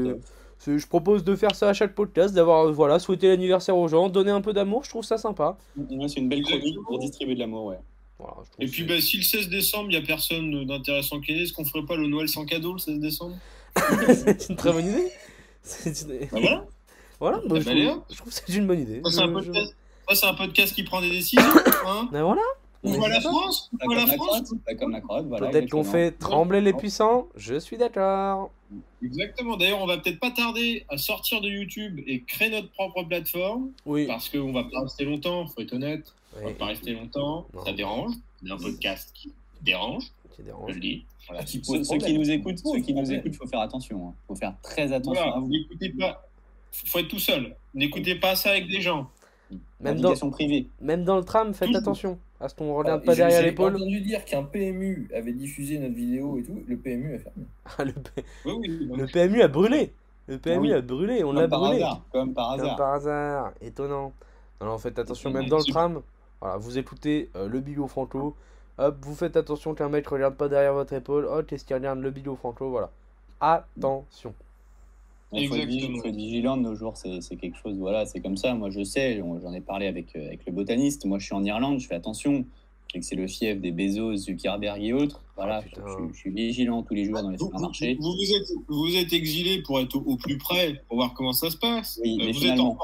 Je propose de faire ça à chaque podcast, d'avoir euh, voilà, souhaité l'anniversaire aux gens, donner un peu d'amour, je trouve ça sympa. ouais, c'est une belle chronique pour distribuer de l'amour, ouais. Voilà, Et puis bah, si le 16 décembre, il n'y a personne d'intéressant qui est né, est-ce qu'on ferait pas le Noël sans cadeau le 16 décembre? C'est une très bonne idée. Une- Bah voilà. Voilà, bah, Bah, je, trouve, hop. je trouve que c'est une bonne idée. Ça, c'est un Je- un podcast qui prend des décisions. Hein Ben voilà, on voit la France. On voit la la France. peut-être qu'on fait trembler les puissants, je suis d'accord. Exactement. D'ailleurs, on va peut-être pas tarder à sortir de YouTube et créer notre propre plateforme Oui, parce qu'on va pas rester longtemps. Faut être honnête. On va pas rester longtemps. Non. Ça dérange. C'est un podcast qui dérange. qui Je le dis. Voilà. Qui pose Ceux, ceux qui nous écoutent, ceux qui nous écoutent, faut faire attention. hein. Faut faire très attention Voilà, à vous. n'écoutez pas. Faut être tout seul. N'écoutez pas ça avec des gens. Même dans, Navigation privée. même dans le tram, faites attention à ce qu'on regarde Ah, pas j'ai- derrière j'ai l'épaule. entendu dire qu'un PMU avait diffusé notre vidéo et tout. Le PMU a fermé. Ah, le, P- Oui, oui. le PMU a brûlé. Le PMU oui. a brûlé, on l'a Comme par brûlé. hasard. Comme par Comme hasard. par hasard, étonnant. Non, non, faites attention, même dans le tram. Voilà, vous écoutez euh, le Bilot Franco. Hop, vous faites attention qu'un mec regarde pas derrière votre épaule. Oh, qu'est-ce qu'il regarde le Bilot Franco Voilà. Attention. Il faut, être vigilant de nos jours, c'est quelque chose, voilà, c'est comme ça. Moi, je sais, j'en ai parlé avec, euh, avec le botaniste. Moi, je suis en Irlande, je fais attention. Je sais que c'est le fief des Bezos, Zuckerberg et autres. Voilà, Ah, je, suis vigilant tous les jours dans les Vous, vous, supermarchés. vous vous êtes, vous vous êtes exilé pour être au, au plus près, pour voir comment ça se passe. Oui, Euh, mais vous, êtes en-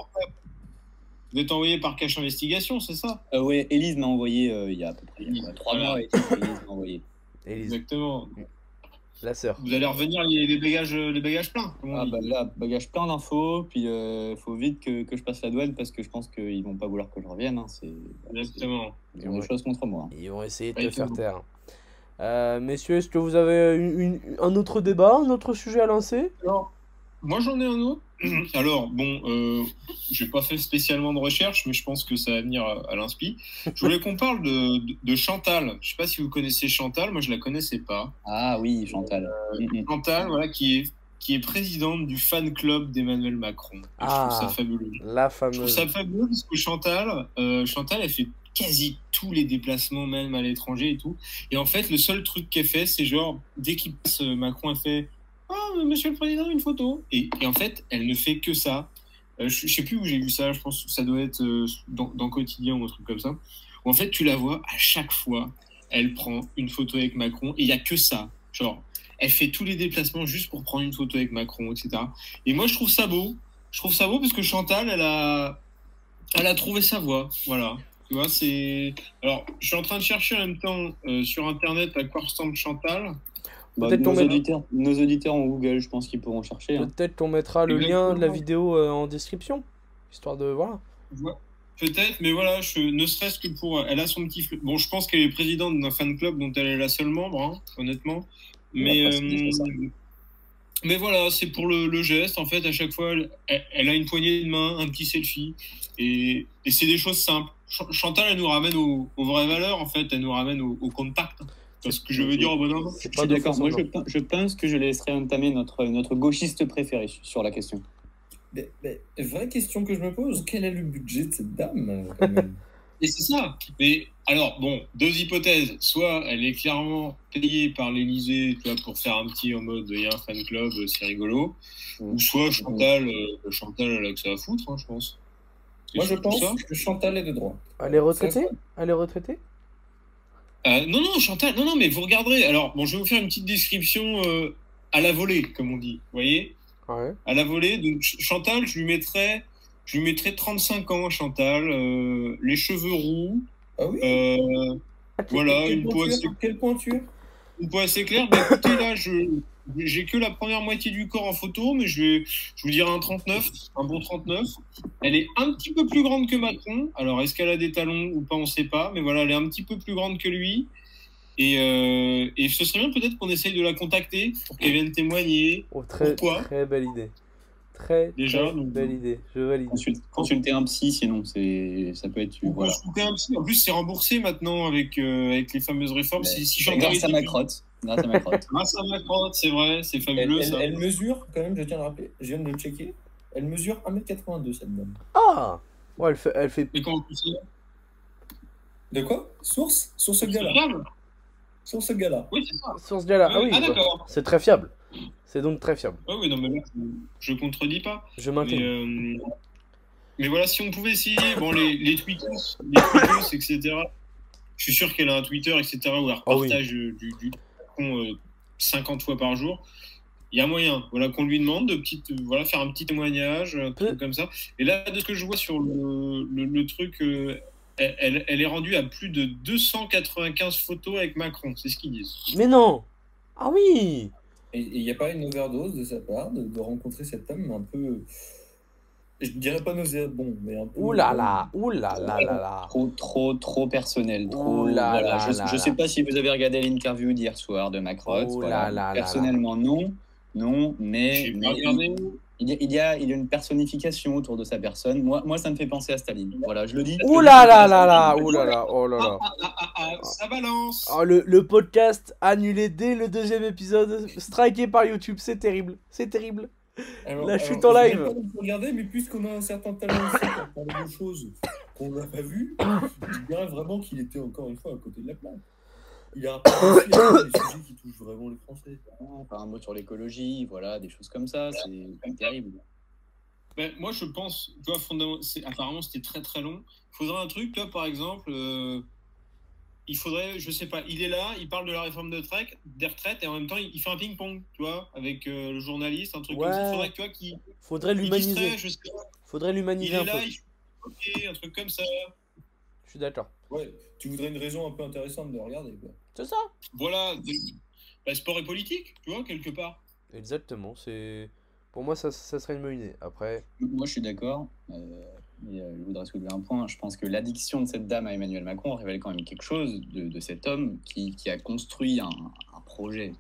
vous êtes envoyé par cache investigation, c'est ça? Euh, ouais, Élise m'a envoyé euh, il y a à peu près il y a Élise, trois voilà. mois. Élise m'a envoyé. Élise, Exactement. La sœur. Vous allez revenir les, les bagages, les bagages pleins. Ah bah là, bagage plein d'infos, puis euh, faut vite que, que je passe la douane parce que je pense qu'ils vont pas vouloir que je revienne. Hein. C'est, Exactement. ils ont des choses contre moi. hein. Ils vont essayer de te faire taire. Euh, messieurs, est-ce que vous avez une- une- un autre débat, un autre sujet à lancer? Alors, moi j'en ai un autre. Alors, bon, euh, j'ai pas fait spécialement de recherche, mais je pense que ça va venir à, à l'inspi. Je voulais qu'on parle de, de, de Chantal. Je sais pas si vous connaissez Chantal, moi je la connaissais pas. Ah oui, Chantal. Euh, Mm, mm. Chantal, voilà, qui est, qui est présidente du fan club d'Emmanuel Macron. Ah. Je trouve ça fabuleux. La Je trouve fameuse. ça fabuleux parce que Chantal, euh, Chantal, elle fait quasi tous les déplacements, même à l'étranger et tout. Et en fait, le seul truc qu'elle fait, c'est genre, dès qu'il passe, euh, Macron, elle fait Ah, monsieur le président, une photo. Et, en fait, elle ne fait que ça. Euh, je, je sais plus où j'ai vu ça, je pense que ça doit être euh, dans, dans Quotidien ou un truc comme ça. Où en fait, tu la vois à chaque fois, elle prend une photo avec Macron et il n'y a que ça. Genre, elle fait tous les déplacements juste pour prendre une photo avec Macron, etc. Et moi, je trouve ça beau. Je trouve ça beau parce que Chantal, elle a, elle a trouvé sa voie. Voilà. Tu vois, c'est. Alors, je suis en train de chercher en même temps euh, sur internet à quoi ressemble Chantal. Bah, Peut-être nos, auditeurs, nos auditeurs en Google, je pense qu'ils pourront chercher. hein. Peut-être qu'on mettra le lien de la vidéo euh, en description. Histoire de. Voilà. Ouais, Peut-être, mais voilà, je, ne serait-ce que pour. Elle a son petit. fl- Bon, je pense qu'elle est présidente d'un fan club dont elle est la seule membre, hein, honnêtement. Mais. après, euh, mais voilà, c'est pour le, le geste. En fait, à chaque fois, elle, elle- elle a une poignée de main, un petit selfie. Et, et c'est des choses simples. Ch- Chantal, elle nous ramène aux, aux vraies valeurs, en fait. Elle nous ramène au, au contact. C'est ce que je veux dire au bon endroit. C'est Je pas suis de d'accord. Moi, je, pe- je pense que je laisserai entamer notre, notre gauchiste préféré sur la question. Mais, mais, vraie question que je me pose, quel est le budget de cette dame euh, quand même? Et c'est ça. Mais alors, bon, deux hypothèses. Soit elle est clairement payée par l'Elysée pour faire un petit en mode il y a un fan club, euh, c'est rigolo. Ou soit Chantal, euh, Chantal, elle a que ça à foutre, hein, je pense. Moi, je pense que Chantal est de droite. Elle est retraitée? Elle est retraitée? Euh, non, non, Chantal, non, non, mais vous regarderez. Alors, bon, je vais vous faire une petite description euh, à la volée, comme on dit. Vous voyez? Ouais. À la volée. Donc, Ch- Chantal, je lui mettrais, je lui mettrais 35 ans, Chantal. euh, les cheveux roux. Ah oui? euh, voilà, Quelle une peau assez Quelle pointure? Une peau assez claire. Bah, écoutez, là, je j'ai que la première moitié du corps en photo, mais je vais, je vous dirais un 39, un bon 39. Elle est un petit peu plus grande que Macron. Alors, est-ce qu'elle a des talons ou pas, on sait pas. Mais voilà, elle est un petit peu plus grande que lui. Et, euh, et ce serait bien peut-être qu'on essaye de la contacter pour qu'elle vienne témoigner. Oh, très, Pourquoi? très belle idée. Très, Déjà, très donc- belle idée. Je valide. Consulter un psy, sinon, c'est ça peut être. Voilà. consulter un psy. En plus, c'est remboursé maintenant avec, euh, avec les fameuses réformes. Si, si Grâce à ma crotte. Ma crotte, c'est vrai, c'est Elle, fabuleux elle- ça. elle mesure, quand même, je tiens à le rappeler, je viens de le checker, elle mesure 1m82 cette dame. Ah Ouais, elle fait, elle fait Mais comment tu sais? De quoi? Source? Sur ce gars-là. fiable Sur ce gars-là. Oui, c'est ça. sur ce gars-là. Ah oui, ah d'accord. c'est très fiable. C'est donc très fiable. Ah oui, non, mais là, je contredis pas. Je Mais, maintiens. euh, mais voilà, si on pouvait essayer, bon, les, les tweetos, les tweetos, etc. Je suis sûr qu'elle a un Twitter, etc. où elle Ah oui. repartage euh, du, du con, euh, 50 fois par jour. Il y a moyen, voilà, qu'on lui demande de petite, euh, voilà, faire un petit témoignage, un Peu- truc comme ça. Et là, de ce que je vois sur le, le, le truc, euh, elle, elle- elle est rendue à plus de 295 photos avec Macron, c'est ce qu'ils disent. Mais non Ah oui Et il n'y a pas une overdose de sa part de, de rencontrer cet homme un peu. Je dirais pas nauséabond, mais un peu. Ouh là là Ouh là là là là Trop, trop, trop personnel. Trop, Ouh là voilà. là je là je sais pas si vous avez regardé l'interview d'hier soir de Macron. Voilà. là là là Personnellement, non. Non, mais, il, y a, il, y a, il y a une personnification autour de sa personne. Moi, moi, ça me fait penser à Staline. Voilà, je le dis. Ouh là là là là Ouh là là Oh là là ah, ah, ah, ça balance. Oh, le, le podcast annulé dès le deuxième épisode, striké par YouTube, c'est terrible, c'est terrible. Alors- La alors, chute en live. regarder, mais puisqu'on a un certain talent aussi pour parler de choses qu'on n'a pas vues, je dirais vraiment qu'il était encore une fois à côté de la plaque. Il a rappelé des sujets qui touchent vraiment les Français. Enfin, un mot sur l'écologie, voilà, des choses comme ça. C'est terrible. Ben, moi, je pense, tu vois, fondamentalement, apparemment, c'était très très long. Il faudrait un truc, toi, par exemple, euh, il faudrait, je sais pas, il est là, il parle de la réforme de trek, des retraites, et en même temps, il, il fait un ping-pong, tu vois, avec euh, le journaliste, un truc comme ça. Ouais. Il faudrait, tu vois, qu'il Faudrait il l'humaniser, distrait, je sais pas. faudrait Il l'humaniser un est peu. là, il fait un truc comme ça. Je suis d'accord. Ouais, tu voudrais une raison un peu intéressante de regarder. C'est ça Voilà, ben, sport et politique, tu vois, quelque part. Exactement, c'est... Pour moi, ça, ça serait une bonne idée. Après, Moi, je suis d'accord. euh, euh, je voudrais soulever un point. Je pense que l'addiction de cette dame à Emmanuel Macron révèle quand même quelque chose de, de cet homme qui, qui a construit un, un projet.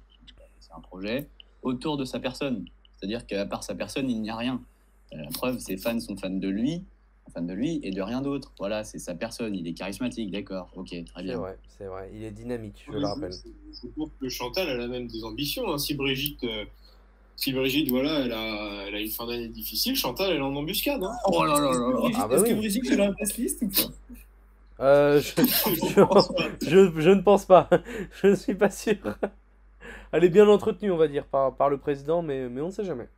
C'est un projet autour de sa personne. C'est-à-dire qu'à part sa personne, il n'y a rien. Euh, La preuve, ses fans sont fans de lui, fans de lui et de rien d'autre. Voilà, c'est sa personne. Il est charismatique, d'accord. Ok, très c'est bien. vrai, c'est vrai. Il est dynamique, je le rappelle. Je trouve que Chantal, elle a même des ambitions. hein. Si Brigitte, euh, Brigitte, voilà, elle a, elle a une fin d'année difficile, Chantal, elle est en embuscade. Hein. Oh là là là Ah bah Est-ce oui. que Brigitte, elle a un test list ou pas? Euh, je, Je ne pense pas. Je ne suis pas sûr. Elle est bien entretenue, on va dire, par, par le président, mais, mais on ne sait jamais.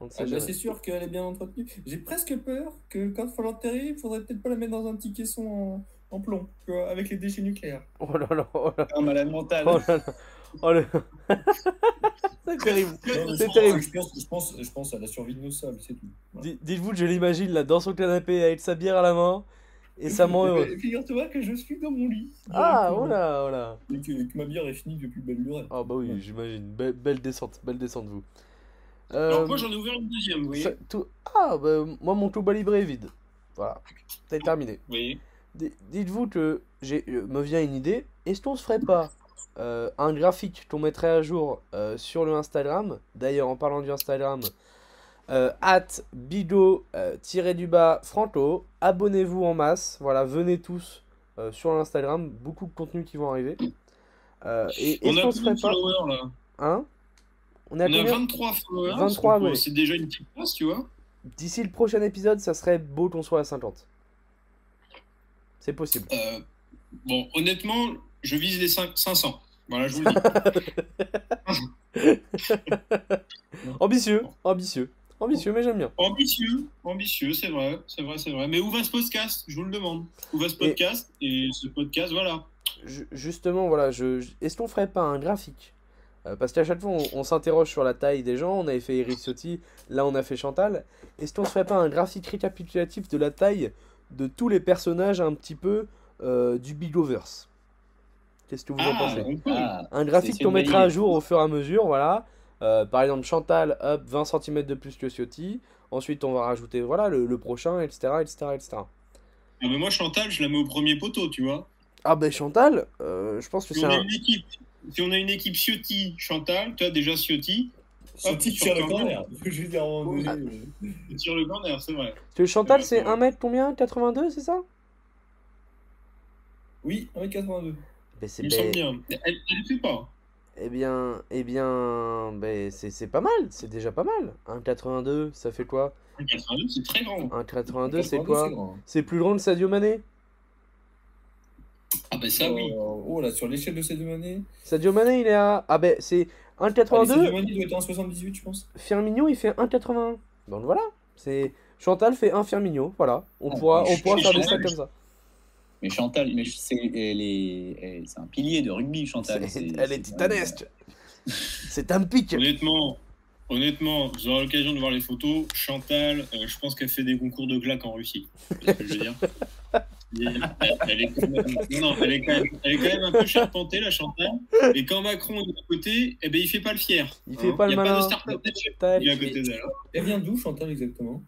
On ne sait Ah bah, jamais. C'est sûr qu'elle est bien entretenue. J'ai presque peur que quand il faut l'enterrer, il faudrait peut-être pas la mettre dans un petit caisson en, en plomb, tu vois, avec les déchets nucléaires. Oh là là, oh là Un malade mental. oh là là. Oh le... c'est terrible. C'est je- terrible. Je pense, je, pense, je pense à la survie de nos sables, c'est tout. Voilà. Di- Dites-vous, je l'imagine là dans son canapé avec sa bière à la main et heureuse. Mais Figure-toi que je suis dans mon lit. Ah, Dans le oh là, oh là. Et que, que ma bière est finie depuis belle lurette. Ah bah oui, Ouais. j'imagine. Belle, belle descente, belle descente vous. Alors Euh, moi, j'en ai ouvert une deuxième, vous voyez. ça- tout... Ah bah moi mon tout libré est vide. Voilà, c'est terminé. D- Dites-vous que j'ai euh, me vient une idée. Est-ce qu'on se ferait pas euh, un graphique qu'on mettrait à jour euh, sur le Instagram D'ailleurs, en parlant du Instagram, euh, at bido euh, tiré du bas franco. Abonnez-vous en masse. Voilà, venez tous sur l'Instagram. Beaucoup de contenus qui vont arriver. Et On est-ce a qu'on se combien ferait de pas là? Hein? On On a a combien? 23 followers. 23, donc, oui. C'est déjà une petite place, tu vois? D'ici le prochain épisode, ça serait beau qu'on soit à 50. C'est possible. Euh, bon, honnêtement, je vise les 5 500. Voilà, je vous le dis. Ambitieux, ambitieux, ambitieux, mais j'aime bien. ambitieux, ambitieux, c'est vrai, c'est vrai, c'est vrai. Mais où va ce podcast? Je vous le demande. Où va ce podcast? Et ce podcast, voilà. Ju- justement, voilà, je, je- est-ce qu'on ferait pas un graphique? Euh, Parce qu'à chaque fois, on, on s'interroge sur la taille des gens. On avait fait Eric Ciotti, là, on a fait Chantal. Est-ce qu'on se ferait pas un graphique récapitulatif de la taille de tous les personnages un petit peu euh, du Bigoverse Qu'est-ce que vous en ah, pensez Un ah, ah, graphique qu'on mettra à jour au fur et à mesure, voilà. Euh, par exemple, Chantal, hop, 20 cm de plus que Ciotti. Ensuite, on va rajouter voilà le, prochain, etc., etc., etc. Mais moi, Chantal, je la mets au premier poteau, tu vois. Ah ben Chantal, euh, je pense que si c'est un... équipe, si on a une équipe Ciotti, Chantal, tu as déjà Ciotti. Ciotti tire le corner. Je dire, euh. tire le corner, c'est vrai. Chantal, c'est 1 mètre combien? 82, c'est ça? Oui, 1 mètre 82. Ben, BCB... Il me ben, semble bien. Elle ne fait pas. Eh bien, eh bien ben, c'est pas mal, c'est déjà pas mal. 1,82, ça fait quoi? 1,82, c'est très grand. 1,82, c'est quoi? Hein. C'est plus grand que Sadio Mané? Ah, ben ça, oui. Euh, oh là, sur l'échelle de Sadio Mané Sadio Mané, il est à. Ah, ben c'est 1,82. Ah, Sadio Mané doit être 1,78, je pense. Firmino, il fait 1,81. Donc voilà. Chantal fait 1 Firmino, voilà. On ah, pourra, on pourra faire des stats comme ça. Mais Chantal, mais c'est elle est, elle- c'est un pilier de rugby, Chantal. C'est- C'est- Elle est titanesque C'est un pic Honnêtement, honnêtement, vous aurez l'occasion de voir les photos. Chantal, euh, je pense qu'elle fait des concours de glac en Russie. C'est ce que je veux dire. Elle, est quand même, non, non, elle est quand même, elle est quand même un peu charpentée, la Chantal. Et quand Macron est à côté, eh ben, il fait pas le fier. Il fait pas il le y a malin. pas de start-up nation Tac. qui est à côté d'elle. Elle vient d'où, Chantal, exactement?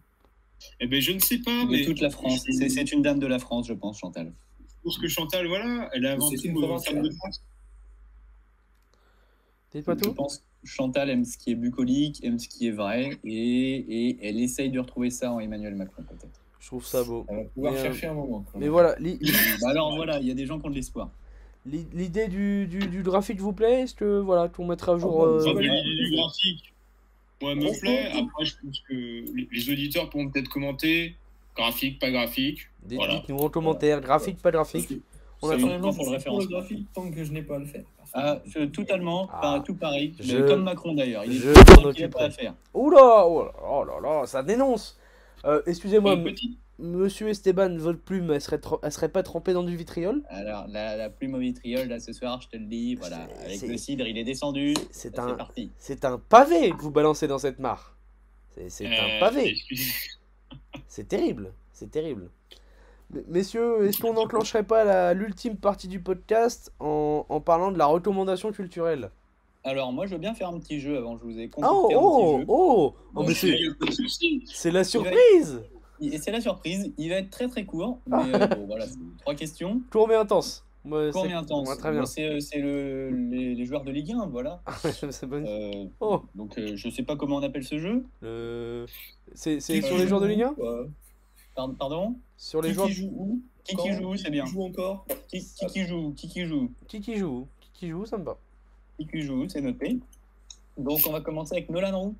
Eh ben, je ne sais pas, De mais toute la France. C'est c'est une dame de la France, je pense, Chantal. je pense que Chantal, voilà, elle est avant tout une femme de France. Dites-moi Je tout. pense que Chantal aime ce qui est bucolique, aime ce qui est vrai, et, et elle essaye de retrouver ça en Emmanuel Macron, peut-être. Je trouve ça beau. Elle va pouvoir Mais, euh, chercher un moment. Mais voilà, Bah alors voilà, il y a des gens qui ont de l'espoir. li- l'idée du, du, du graphique vous plaît? Est-ce que voilà, qu'on mettra à jour bon, euh, Ouais, l'idée du graphique, moi, me plaît. Après, je pense que les- auditeurs pourront peut-être commenter. Graphique, pas graphique. Dites- Voilà. Dites-nous en commentaire, graphique, pas graphique. que On a Personnellement, personnellement, pour le référencement. graphique, tant que je n'ai pas à le faire. Ah, totalement, Ah. pas- tout pareil. Je- mais Comme Macron d'ailleurs. Il est je pas à faire. Oula, oh là, oh là là, ça dénonce. Euh, Excusez-moi, Euh, m- petit, monsieur Esteban, votre plume, elle serait, elle serait pas trempée dans du vitriol? Alors, la, la plume au vitriol, là, ce soir, je te le dis, voilà. Avec le cidre, il est descendu. C'est un, c'est un pavé que vous balancez dans cette mare. C'est un euh, pavé. C'est terrible, c'est terrible. M- Messieurs, est-ce qu'on n'enclencherait pas l'ultime partie du podcast en, en parlant de la recommandation culturelle? Alors, moi, je veux bien faire un petit jeu avant. Je vous ai Oh, concocté un oh, petit jeu. oh, oh, c'est la surprise c'est la surprise. Il va être très très court. Mais euh, bon, voilà, trois questions. Court mais intense. Moi, Court mais intense. Très bien. C'est euh, c'est le, les, les joueurs de Ligue 1, voilà. c'est. Euh, Oh, donc, euh, je sais pas comment on appelle ce jeu. le- c'est sur les joueurs de Ligue 1 Ouais. Par- Pardon Sur les Qui, joueurs qui joue où Qui, joue, c'est bien. Qui joue encore Qui, qui, qui joue Qui qui joue qui qui joue Qui qui joue, ça me va. Qui qui joue, c'est noté. Donc, on va commencer avec Nolan Roux.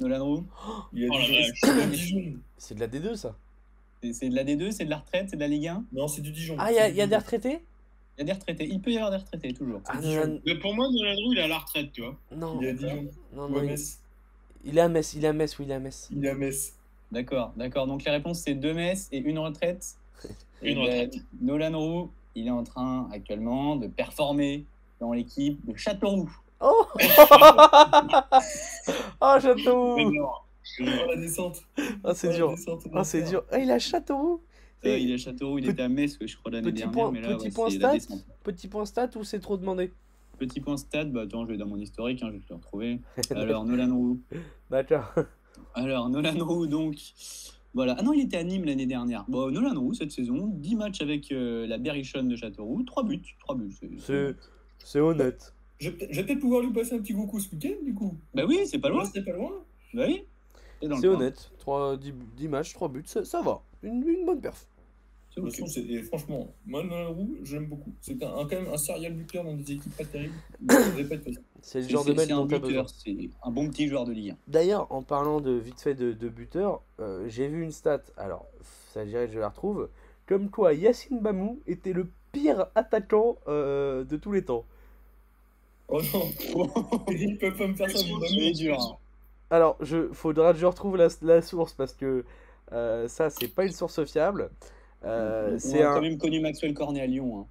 Nolan Roux, Il a Oh. C'est du Dijon. C'est de la D2 ça. c'est de la D2, c'est de la retraite, c'est de la Ligue 1. Non, c'est du Dijon. Ah, il y a, y des retraités? Il y a des retraités. Il peut y avoir des retraités, toujours. Ah, Mais pour moi, Nolan Roux, il est à la retraite, tu vois. non, Il est à Dijon. non, non, il, Metz. il est à Metz, il est à Metz, oui, il est à Metz. Il est à Metz. D'accord, d'accord. Donc, les réponses, c'est deux messes et une retraite. Une Et ben, retraite. Nolan Roux, il est en train actuellement de performer dans l'équipe de Châteauroux. Oh Oh, Châteauroux J'adore. Oh, la descente. Ah, c'est Oh, dur. Ah, c'est dur. Ah, il a Châteauroux Euh, il est à Châteauroux, il Pe- était à Metz, je crois, l'année petit dernière. point- mais là, petit ouais, point stat. Petit point stat ou c'est trop demandé? Petit point stade, bah attends, je vais dans mon historique, hein, je vais te le retrouver. Alors, Nolan Roux. D'accord. Alors, Nolan Roux, donc. Voilà. Ah non, il était à Nîmes l'année dernière. Bon, Nolan Roux, cette saison, 10 matchs avec euh, la Berrichonne de Châteauroux, 3 buts. 3 buts. c'est honnête. Je vais peut-être- je vais peut-être pouvoir lui passer un petit coucou ce week-end, du coup. Bah oui, c'est pas loin. Ouais, C'est pas loin. Bah oui. C'est honnête. 3, 10, 10 matchs, 3 buts, ça, ça va. Une, une bonne perf. C'est De ok. toute façon, c'est- et franchement, moi, Nolan Roux, j'aime beaucoup. C'est un, un- quand même un serial buteur dans des équipes pas terribles. C'est le genre de mec c'est un dont c'est un bon petit joueur de Ligue 1. D'ailleurs, en parlant de vite fait de, de buteur, euh, j'ai vu une stat, alors ça dirait que je la retrouve, comme quoi Yacine Bamou était le pire attaquant euh, de tous les temps. Oh non Ils peuvent pas me faire ça, mon C'est dur. hein. Alors, je faudra que je retrouve la, la source parce que euh, ça, c'est pas une source fiable. Euh, On c'est a quand même connu Maxwell Cornet à Lyon. hein.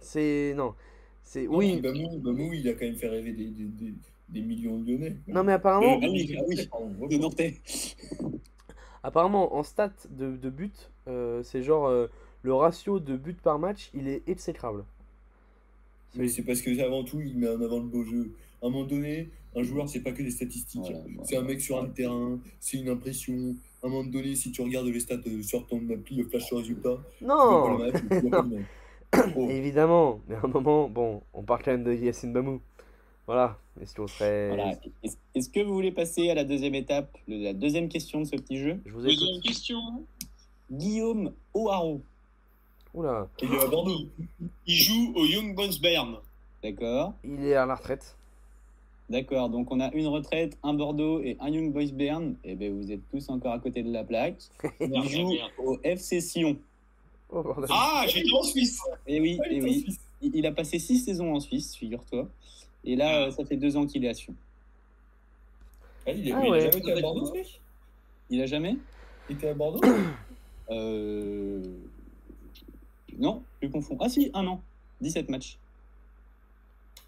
C'est. Non. C'est. Non, Oui. Bamou, Bamou, il a quand même fait rêver des, des, des, des millions de Lyonnais. Non, mais apparemment, Ah oui, ah oui. Apparemment en stats de, de but, euh, c'est genre euh, le ratio de buts par match, il est exécrable. Mais c'est parce que avant tout, il met en avant le beau jeu. À un moment donné, un joueur, c'est pas que des statistiques. Voilà, voilà. C'est un mec sur un terrain, c'est une impression. À un moment donné, si tu regardes les stats euh, sur ton appli, le flash résultat, tu vois Non pas le match, tu vois pas le match. Oh. Évidemment, mais à un moment, bon, on parle quand même de Yacine Bamou. Voilà, est-ce qu'on serait. Voilà. Est-ce que vous voulez passer à la deuxième étape, la deuxième question de ce petit jeu? Je vous Deuxième question. Guillaume O'Haraud, Oula, Il est à Bordeaux. Il joue au Young Boys Bern. d'accord il est à la retraite. D'accord, donc on a une retraite, un Bordeaux et un Young Boys Bern. Et ben vous êtes tous encore à côté de la plaque. Il joue au FC Sion. Oh. Ah, j'étais en Suisse. Et oui, Ah, il et en oui. Il a passé six saisons en Suisse, figure-toi. Et là, Ah. ça fait deux ans qu'il est à Sion. Ah, il est Ah il a ouais. jamais été à Bordeaux, Il a jamais Il était à Bordeaux euh... Non, je confonds. Ah si, un an. 17 matchs.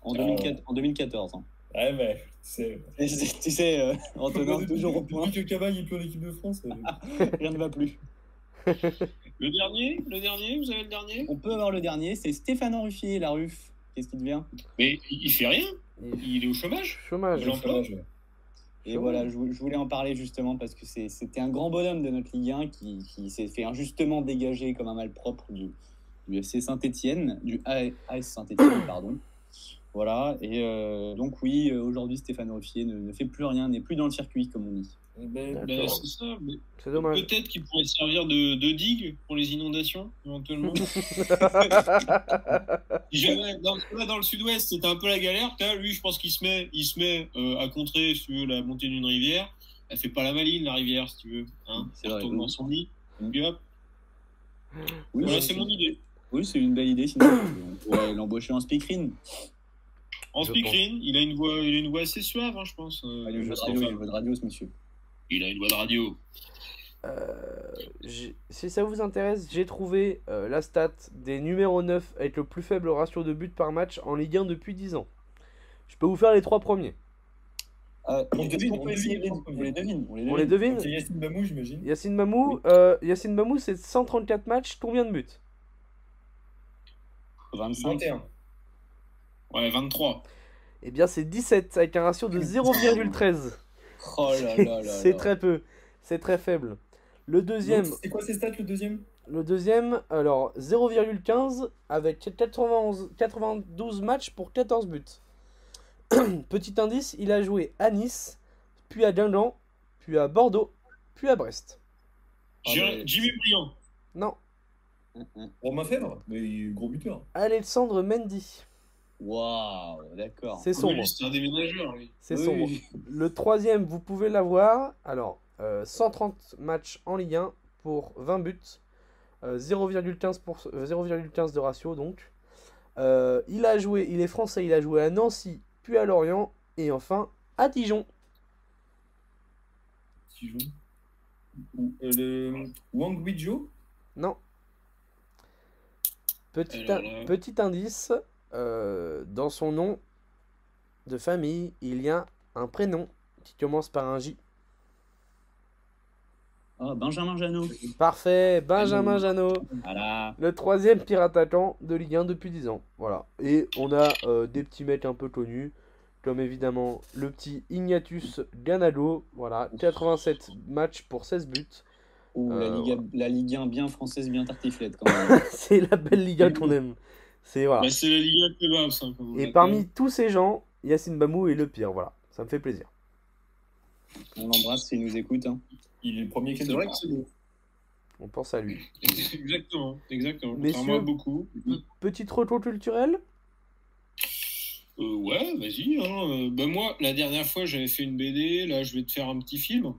En, Ah. 2004 en 2014. hein. Ouais, mais c'est. Et c'est- tu sais, euh, Antonin, Depuis- toujours au point, Depuis que Cabaye est plus en équipe de France. euh, rien ne va plus. Le dernier Le dernier Vous avez le dernier? On peut avoir le dernier, c'est Stéphane Ruffier, la Ruffe. Qu'est-ce qu'il devient Mais il fait rien. Il- est au chômage. Chômage. Et Chômage. voilà, je, vou- je voulais en parler justement parce que c'était un grand bonhomme de notre Ligue 1 qui, qui s'est fait injustement dégager comme un malpropre du, du FC Saint-Etienne, du AS Saint-Etienne, pardon. Voilà, et euh, donc oui, euh, aujourd'hui Stéphane Ruffier ne, ne fait plus rien, n'est plus dans le circuit comme on dit. Ben, D'accord. Ben, c'est ça. mais C'est dommage. Peut-être qu'il pourrait servir de, de digue pour les inondations, éventuellement. Dans, là, dans le sud-ouest, c'était un peu la galère. Là, lui, je pense qu'il se met, il se met euh, à contrer, si tu veux, la montée d'une rivière. Elle fait pas la maline, la rivière, si tu veux. Hein. C'est Elle retourne dans son lit. Puis hop. Oui, Voilà, c'est- c'est mon idée. Oui, c'est une belle idée, sinon on pourrait l'embaucher en speakerine. En speakerine, il a une voix, il a une voix assez suave, hein, je pense. euh, Ah, il joue de Stéphane. radio, il joue de radio, ce monsieur. Il a une voix de radio. Euh, si ça vous intéresse, j'ai trouvé euh, la stat des numéros 9 avec le plus faible ratio de buts par match en Ligue 1 depuis 10 ans. Je peux vous faire les trois premiers. Euh, On devine, devine, les- on les devine. On les devine. C'est Yacine Bamou, j'imagine. Yacine Mamou, euh, Yacine Mamou c'est 134 matchs, combien de buts? 25. 21. Ouais, 23. Eh bien c'est 17 avec un ratio de 0,13. Oh là là là C'est très peu, c'est très faible. Le deuxième, C'est quoi ces stats, le deuxième? Le deuxième, alors 0,15 avec 91, 92 matchs pour 14 buts. Petit indice, il a joué à Nice, puis à Guingamp, puis à Bordeaux, puis à Brest. Ah, J'ai- mais- Jimmy Briand. Non, Romain Fèvre Mais il est gros buteur. Alexandre Mendy. Waouh, d'accord. C'est sombre. Lui, C'est un déménageur, lui. C'est Oui, sombre. oui. Le troisième, vous pouvez l'avoir. Alors, euh, 130 matchs en Ligue 1 pour 20 buts. Euh, 0,15 pour- euh, 0,15 de ratio donc. Euh, il a joué, il est français, il a joué à Nancy, puis à Lorient, et enfin à Dijon. Joue Ou, euh, le... Wang Guizhou Non. Petit, Alors in- là- petit indice, euh, dans son nom de famille, il y a un prénom qui commence par un J. Ah, Benjamin Janot. Parfait, Benjamin Janot. Voilà. Le troisième pire attaquant de Ligue 1 depuis 10 ans. Voilà. Et on a euh, des petits mecs un peu connus, comme évidemment le petit Ignatius Ganado. Voilà, 87 matchs pour 16 buts. Ouh, la, Ligue, la Ligue 1 bien française, bien tartiflette quand même. C'est la belle Ligue 1 qu'on aime. C'est voilà. Bah, c'est la Ligue 1 de Kebab, ça. Et parmi tous ces gens, Yacine Bamou est le pire. Voilà, ça me fait plaisir. On l'embrasse s'il nous écoute. hein. Il est le premier qui que bon. On pense à lui. exactement, exactement. Messieurs. À beaucoup. Petit retour culturel Euh, ouais, vas-y. Hein. Euh, bah, moi, la dernière fois, j'avais fait une BD. Là, je vais te faire un petit film.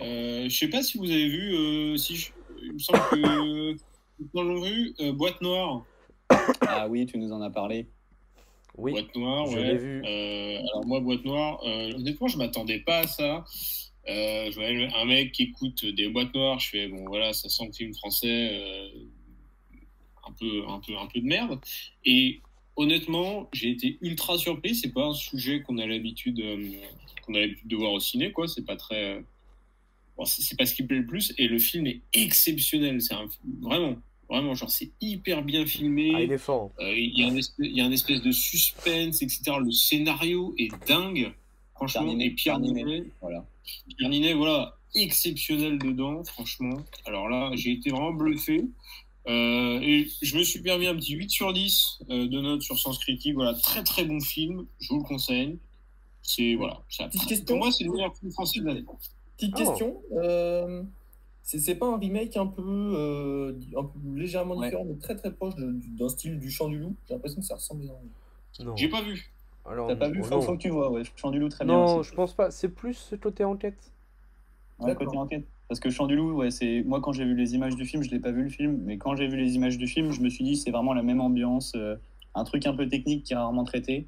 Euh, je sais pas si vous avez vu. euh, si je- Il me semble que. Dans l'ont vu, euh, Boîte Noire. Ah oui, tu nous en as parlé. Oui, Boîte Noire, je ouais. l'ai vu. Euh, alors, moi, Boîte Noire, euh, honnêtement, je m'attendais pas à ça. Euh, je voyais un mec qui écoute des boîtes noires, je fais bon voilà, ça sent le film français euh, un peu un peu un peu de merde. Et honnêtement, j'ai été ultra surpris. C'est pas un sujet qu'on a l'habitude euh, qu'on a l'habitude de voir au ciné, quoi. C'est pas très bon, c'est pas ce qui me plaît le plus. Et le film est exceptionnel. C'est un- vraiment vraiment genre c'est hyper bien filmé. Ah, il est fort. Euh, Il y, a un espèce, il y a un espèce de suspense, etc. Le scénario est dingue. Franchement, Pierre Ninet, et Pierre Ninet. Voilà. Pierre Ninet, voilà, exceptionnel dedans, franchement. Alors là, j'ai été vraiment bluffé. Euh, et je me suis permis un petit 8 sur 10 euh, de notes sur Sens Critique. Voilà, très très bon film, je vous le conseille. C'est voilà, ça- pour moi c'est le meilleur film français de l'année. Petite Oh. question. euh, c'est pas un remake un peu, euh, un peu légèrement Ouais. différent, mais très très proche d'un style du Chant du Loup J'ai l'impression que ça ressemble énormément. Non. J'ai pas vu. T'as pas vu oh, faut, non. faut que tu vois, ouais. Chant du loup, très bien. Non, je pense pas. C'est plus ce côté enquête. Ouais, côté enquête. Parce que Chant du loup, ouais, c'est moi quand j'ai vu les images du film, je l'ai pas vu le film, mais quand j'ai vu les images du film, je me suis dit c'est vraiment la même ambiance, euh, un truc un peu technique qui est rarement traité.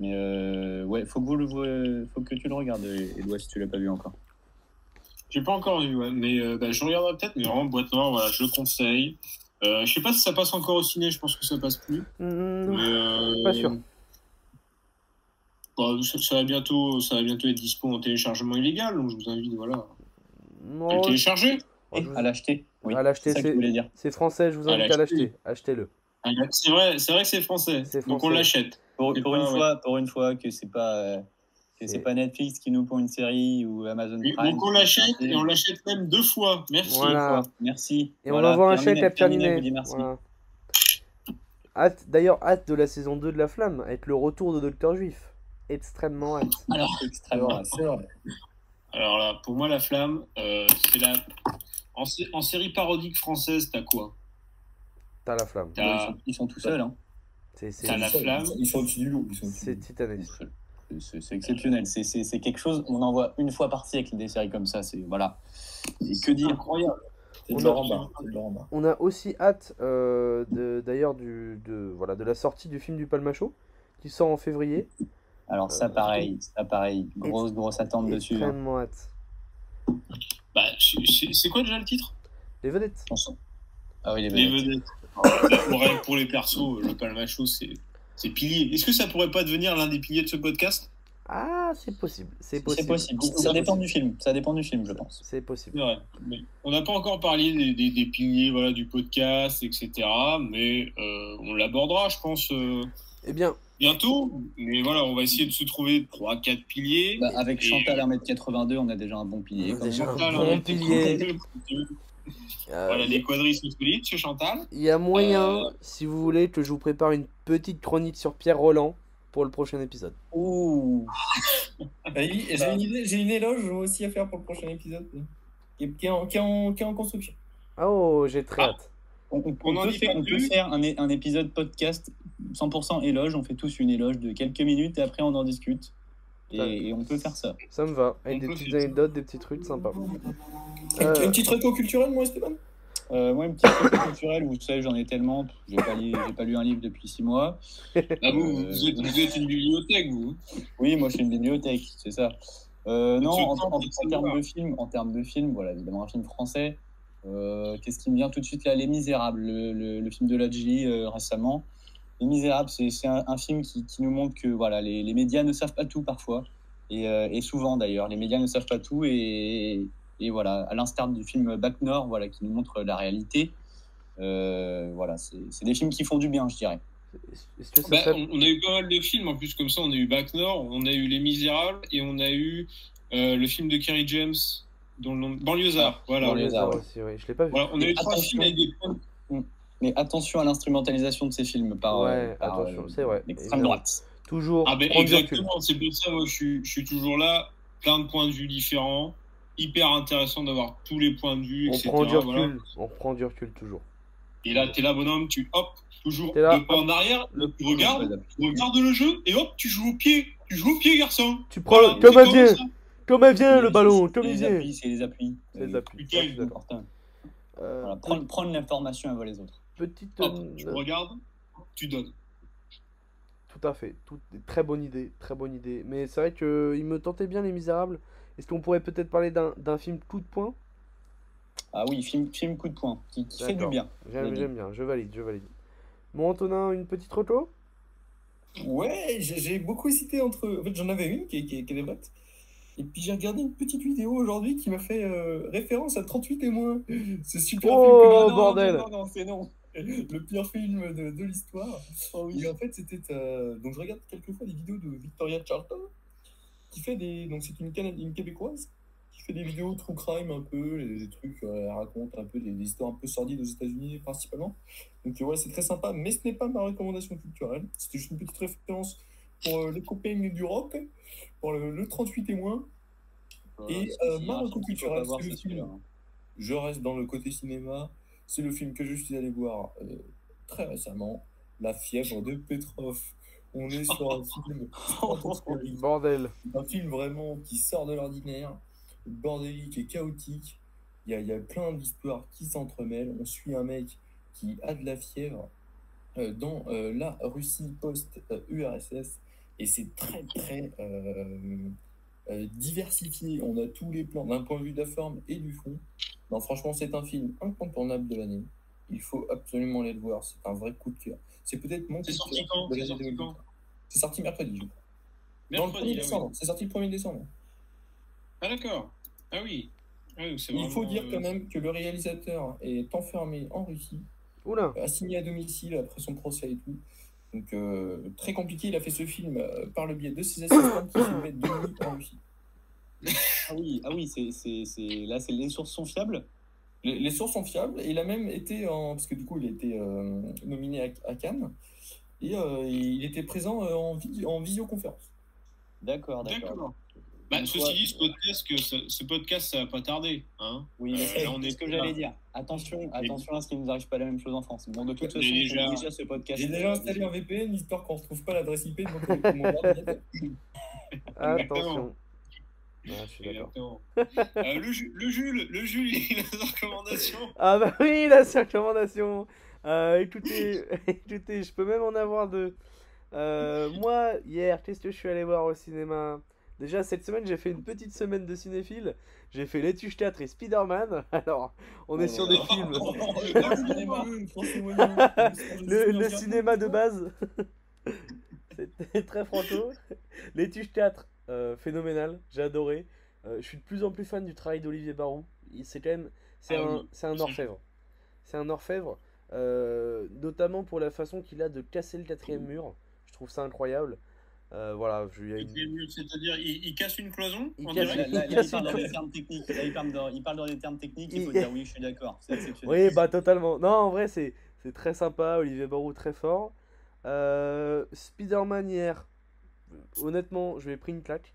Mais euh, ouais, faut que vous le faut que tu le regardes, Edouard, si tu l'as pas vu encore. J'ai pas encore vu, ouais, mais euh, bah, je regarderai peut-être, mais vraiment boîte noire, voilà, je le conseille. Euh, je sais pas si ça passe encore au ciné, je pense que ça passe plus. Hmm, Mais, euh, Pas sûr. bah, ça, ça va bientôt, ça va bientôt être dispo en téléchargement illégal, donc je vous invite voilà, à le télécharger. Oh, À l'acheter. Oui. À l'acheter, c'est français, je vous invite à l'acheter. l'acheter. Achetez-le. Ah, C'est vrai, c'est vrai que c'est français, C'est donc on l'achète. Pour, pour pas- une ouais. fois, pour une fois que c'est pas euh, c'est C'est- pas Netflix qui nous pond une série ou Amazon Prime. Donc on l'achète et on l'achète même deux fois. Merci. Voilà. Merci. Et Voilà, on envoie un chèque à Pierre. Voilà. Hâte, d'ailleurs, hâte de la saison 2 de La Flamme, avec le retour de Docteur Juif. Extrêmement hâte. Alors, extrêmement. Alors là, pour moi, La Flamme, euh, c'est la. En, sé- en série parodique française, t'as quoi? T'as La Flamme. Ils sont, ils sont tout seuls. Hein. C'est c'est- T'as La Ils sont- Flamme. Ils sont au-dessus du loup. C'est titanesque. C'est- exceptionnel. C'est- C'est c'est quelque chose. On en voit une fois par siècle des séries comme ça. C'est voilà. Et que dire incroyable. On de a- de. On aussi hâte, euh, de- d'ailleurs, du, de, voilà, de la sortie du film du Palmacho, qui sort en février. Alors ça pareil, ça pareil. Grosse grosse attente dessus. hein. Extrêmement hâte. Bah, c'est- quoi déjà le titre? Les vedettes. Ah oui les Les vedettes. pour, pour les persos, le palmacho, c'est c'est pilier. Est-ce que ça pourrait pas devenir l'un des piliers de ce podcast? Ah, c'est possible. C'est possible. possible. Ça dépend du film. Ça dépend du film, je pense. C'est possible. Mais on n'a pas encore parlé des, des- des piliers voilà, du podcast, etc. Mais euh, on l'abordera, je pense, euh, Eh bien, bientôt. Mais voilà, on va essayer de se trouver 3-4 piliers. Bah, avec Et- Chantal 1m82, on a déjà un bon pilier. On a quand même. déjà un Chantal, bon pilier. Euh, Voilà, les quadrilles sont solides chez Chantal. il y a moyen, Euh, si vous voulez, que je vous prépare une petite chronique sur Pierre Roland pour le prochain épisode. Ouh. J'ai une idée, j'ai une éloge aussi à faire pour le prochain épisode. Qui est, qui est en, qui est en- qui est en construction. Ah, Oh, j'ai très Ah. hâte. On, on- On on en peut faire, pas on peut plus. faire un, é- un épisode podcast 100% éloge. On fait tous une éloge de quelques minutes et après on en discute. Et, Ouais. et on peut faire ça. Ça me va. Avec On des petites anecdotes, des petits trucs sympas. Euh, un petit reco culturel, moi, Esteban Euh, moi, une petite question culturelle, vous savez, j'en ai tellement. J'ai pas, lu, j'ai pas lu un livre depuis six mois. Ah, vous, Euh, vous, êtes, vous êtes une bibliothèque, vous. Oui, moi je suis une bibliothèque, c'est ça. Euh, non, en, termes de film, en termes de film, voilà, évidemment un film français. Euh, Qu'est-ce qui me vient tout de suite là Les Misérables, le, le- le film de Ladji euh, récemment. Les Misérables, c'est un, un film qui, qui nous montre que voilà, les, les médias ne savent pas tout parfois, et, euh, et souvent d'ailleurs, les médias ne savent pas tout, et, et voilà, à l'instar du film Bac Nord, voilà, qui nous montre la réalité. Euh, voilà, c'est des films qui font du bien, je dirais. Est-ce que ça Bah, on, on a eu pas mal de films en plus comme ça. On a eu Back Nord, on a eu Les Misérables et on a eu euh, le film de Kerry James, dont le nom... Banlieusard. Voilà. Arts arts, aussi, oui. Je l'ai pas vu. Voilà, on a eu trois films avec des. Mais attention à l'instrumentalisation de ces films par, Ouais, euh, par, attention, euh, c'est vrai. l'extrême Évidemment. droite. Toujours Ah ben exactement, c'est pour ça moi je suis, je suis toujours là, plein de points de vue différents, hyper intéressant d'avoir tous les points de vue, On etc. prend du recul. voilà. On prend du recul toujours. Et là, t'es là, bonhomme, tu hop, toujours là, deux pas hop, en arrière, le- tu regardes, tu regardes le jeu et hop, tu joues au pied, tu joues au pied, garçon. Tu prends Voilà, comme comme vient, comme un vient le ballon, comme il vient. C'est les appuis. C'est les Euh, appuis. C'est. Euh, prendre l'information avant les autres. Petite. Hop, euh, tu regardes, tu donnes. Tout à fait. Tout... Très bonne idée. Très bonne idée. Mais c'est vrai que il me tentait bien Les Misérables. Est-ce qu'on pourrait peut-être parler d'un d'un film coup de poing? Ah oui, film, film coup de poing, qui, qui fait du bien. J'aime bien. Je valide. Je valide. Bon, Antonin, une petite reto Ouais, j'ai j'ai beaucoup hésité entre. En fait, j'en avais une qui est, qui est, qui est des bottes. Et puis j'ai regardé une petite vidéo aujourd'hui qui m'a fait euh, référence à 38 et moins. Ce super Oh, film que- non, bordel. Non, non, non, c'est non. Le pire film de, de l'histoire. Et en fait, c'était. euh, Donc je regarde quelquefois des vidéos de Victoria Charlton, qui fait des. Donc c'est une, québécoise qui fait des vidéos true crime un peu, des, des trucs, euh, elle raconte un peu des, des histoires un peu sordides aux États-Unis principalement. Donc ouais, c'est très sympa, mais ce n'est pas ma recommandation culturelle. C'était juste une petite référence pour euh, les copains du rock, pour le, le 38 et moins. Et, euh, ma un film reco qu'il faut culturelle. Je reste dans le côté cinéma. C'est le film que je suis allé voir euh, très récemment, La fièvre de Petrov. On est sur un film. Bordel. un film vraiment qui sort de l'ordinaire, bordélique et chaotique. Il y a, il y a plein d'histoires qui s'entremêlent. On suit un mec qui a de la fièvre euh, dans euh, la Russie post-URSS et c'est très très diversifié. On a tous les plans d'un point de vue de la forme et du fond. Non, franchement, c'est un film incontournable de l'année. Il faut absolument aller le voir. C'est un vrai coup de cœur. C'est peut-être mon C'est sorti quand C'est sorti 2020. quand C'est sorti mercredi, je crois. Dans le 1er Mercredi, ah oui. C'est sorti le 1er décembre. Ah d'accord. Ah oui. Ah oui, Il faut dire euh, quand même que le réalisateur est enfermé en Russie, Oula. assigné à domicile après son procès et tout. Donc euh, très compliqué, il a fait ce film euh, par le biais de ses assistants qui filmaient de nuit en Russie. Ah oui, ah oui c'est, c'est, c'est... là, c'est... les sources sont fiables. Les, les sources sont fiables et il a même été en... Parce que du coup il a été euh, nominé à, à Cannes et euh, il était présent euh, en, vid- en visioconférence. D'accord, d'accord. D'accord. Bah, ceci dit, ce podcast, que ce, ce podcast, ça va pas tarder. Hein Oui, Euh, c'est là, on c'est est ce que là. j'allais dire. Attention, attention à ce qu'il ne nous arrive pas la même chose en France. Bon, de toute façon, Mais déjà, ce podcast. J'ai déjà installé un VPN histoire qu'on ne retrouve pas l'adresse IP de mon. Attention. Ah, je suis d'accord. Exactement. Euh, le, Ju- le Jules, le Jules, il a des recommandations. Ah bah oui, la recommandation. Euh, écoutez, écoutez, je peux même en avoir deux. Euh, moi, hier, qu'est-ce que je suis allé voir au cinéma Déjà, cette semaine, j'ai fait une petite semaine de cinéphile. J'ai fait Les Tuches 4 et Spider-Man. Alors, on est sur des films. Le, le cinéma de base. C'était très franco. Les Tuches 4, euh, phénoménal. J'ai adoré. Euh, je suis de plus en plus fan du travail d'Olivier Barou. C'est quand même. C'est Ah un, oui, c'est un orfèvre. C'est un orfèvre. euh, notamment pour la façon qu'il a de casser le quatrième mur. Je trouve ça incroyable. Euh, voilà, je, il y a une- C'est-à-dire, il, il casse une cloison Il en casse- direct Là, là, Il là, casse il parle une dans des termes techniques. Là, il parle dans, il parle dans des termes techniques. Il faut dire oui, je suis d'accord. Oui, bah totalement. Non, en vrai, c'est c'est très sympa. Olivier Barou, très fort. Euh, Spider-Man hier, honnêtement, je ai pris une claque.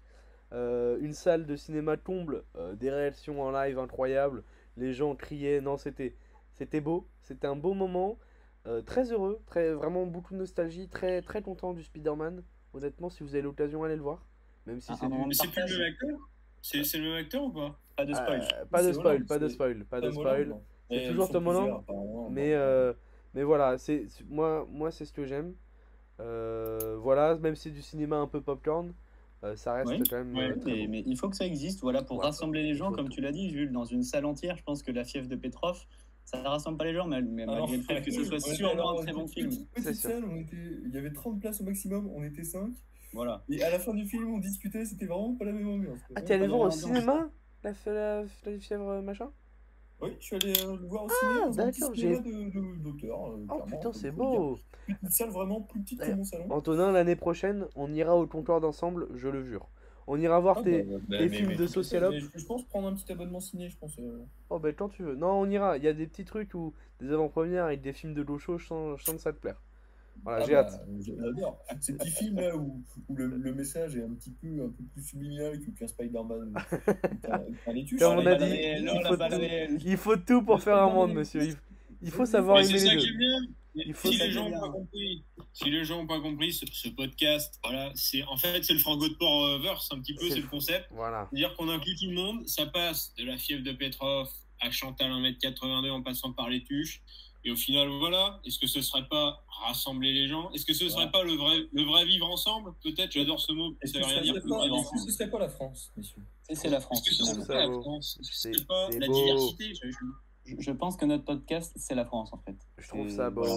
Euh, une salle de cinéma comble, euh, des réactions en live incroyables. Les gens criaient. Non, c'était c'était beau. C'était un beau moment. Euh, très heureux, très, vraiment beaucoup de nostalgie. Très, très content du Spider-Man. Honnêtement, si vous avez l'occasion, allez le voir. Même si Un- c'est du- c'est plus le même acteur? C'est c'est le même acteur ou pas? Pas de spoil. Pas de spoil, pas de spoil, pas de spoil. C'est toujours Tom Holland. Mais, mais voilà, c'est c'est- moi, moi c'est ce que j'aime. Euh, voilà, même si c'est du cinéma un peu popcorn, euh, ça reste Oui, quand même ouais, euh, très Mais, bon. mais il faut que ça existe, voilà, pour Ouais, rassembler les gens, comme tout. tu l'as dit, Jules, dans une salle entière. Je pense que la fièvre de Petrov, ça ne rassemble pas les gens, mais, mais Alors, malgré le fait que ce soit sûrement alors, un très bon film. Petite, salle, on était... il y avait 30 places au maximum, on était 5. Voilà. Et à la fin du film, on discutait, c'était vraiment pas la même ambiance. Ah, t'es allé voir au cinéma la, la, la fièvre machin? Oui, je suis allé euh, le voir au dans un petit d'accord, de- d'auteur. euh, Oh putain, c'est beau. Une salle vraiment plus petite que mon salon. Antonin, l'année prochaine, on ira au Concorde ensemble, je le jure. On ira voir Ah, tes. bah, bah, mais- films de socialope. Je pense prendre un petit abonnement ciné, je pense. euh. Oh, bah quand tu veux. Non, on ira. Il y a des petits trucs où des avant-premières avec des films de l'eau chaude, je sens, je sens que ça te plaire. Voilà, Ah j'ai bah, hâte. J'adore. Ces petits films là où, où le, le message est un petit peu, un peu plus subliminal qu'un Spider-Man. Comme on la a dit, il faut tout. réelle. Il faut tout pour faire un monde, monsieur. Il, il faut savoir aimer les deux. Il faut si les gens pas bien. compris, si les gens n'ont pas compris ce, ce podcast, voilà, c'est en fait c'est le Franco de Port verse un petit peu, C'est c'est le concept. Voilà. C'est-à-dire qu'on inclut tout le monde, ça passe de la fièvre de Petrov à Chantal 1m82 en passant par les tuches. Et au final, voilà, est-ce que ce serait pas rassembler les gens? Est-ce que ce serait pas le vrai, le vrai vivre ensemble? Peut-être, j'adore ce mot, Est-ce ça que rien dire. pas- vivre est-ce que ensemble. ce serait pas la France, messieurs? C'est la France. Est-ce que ce finalement. serait Ça pas la France? Est-ce que C'est- pas la beau. diversité? Je- je- Je, je pense que notre podcast, c'est la France, en fait. Je trouve Et ça voilà.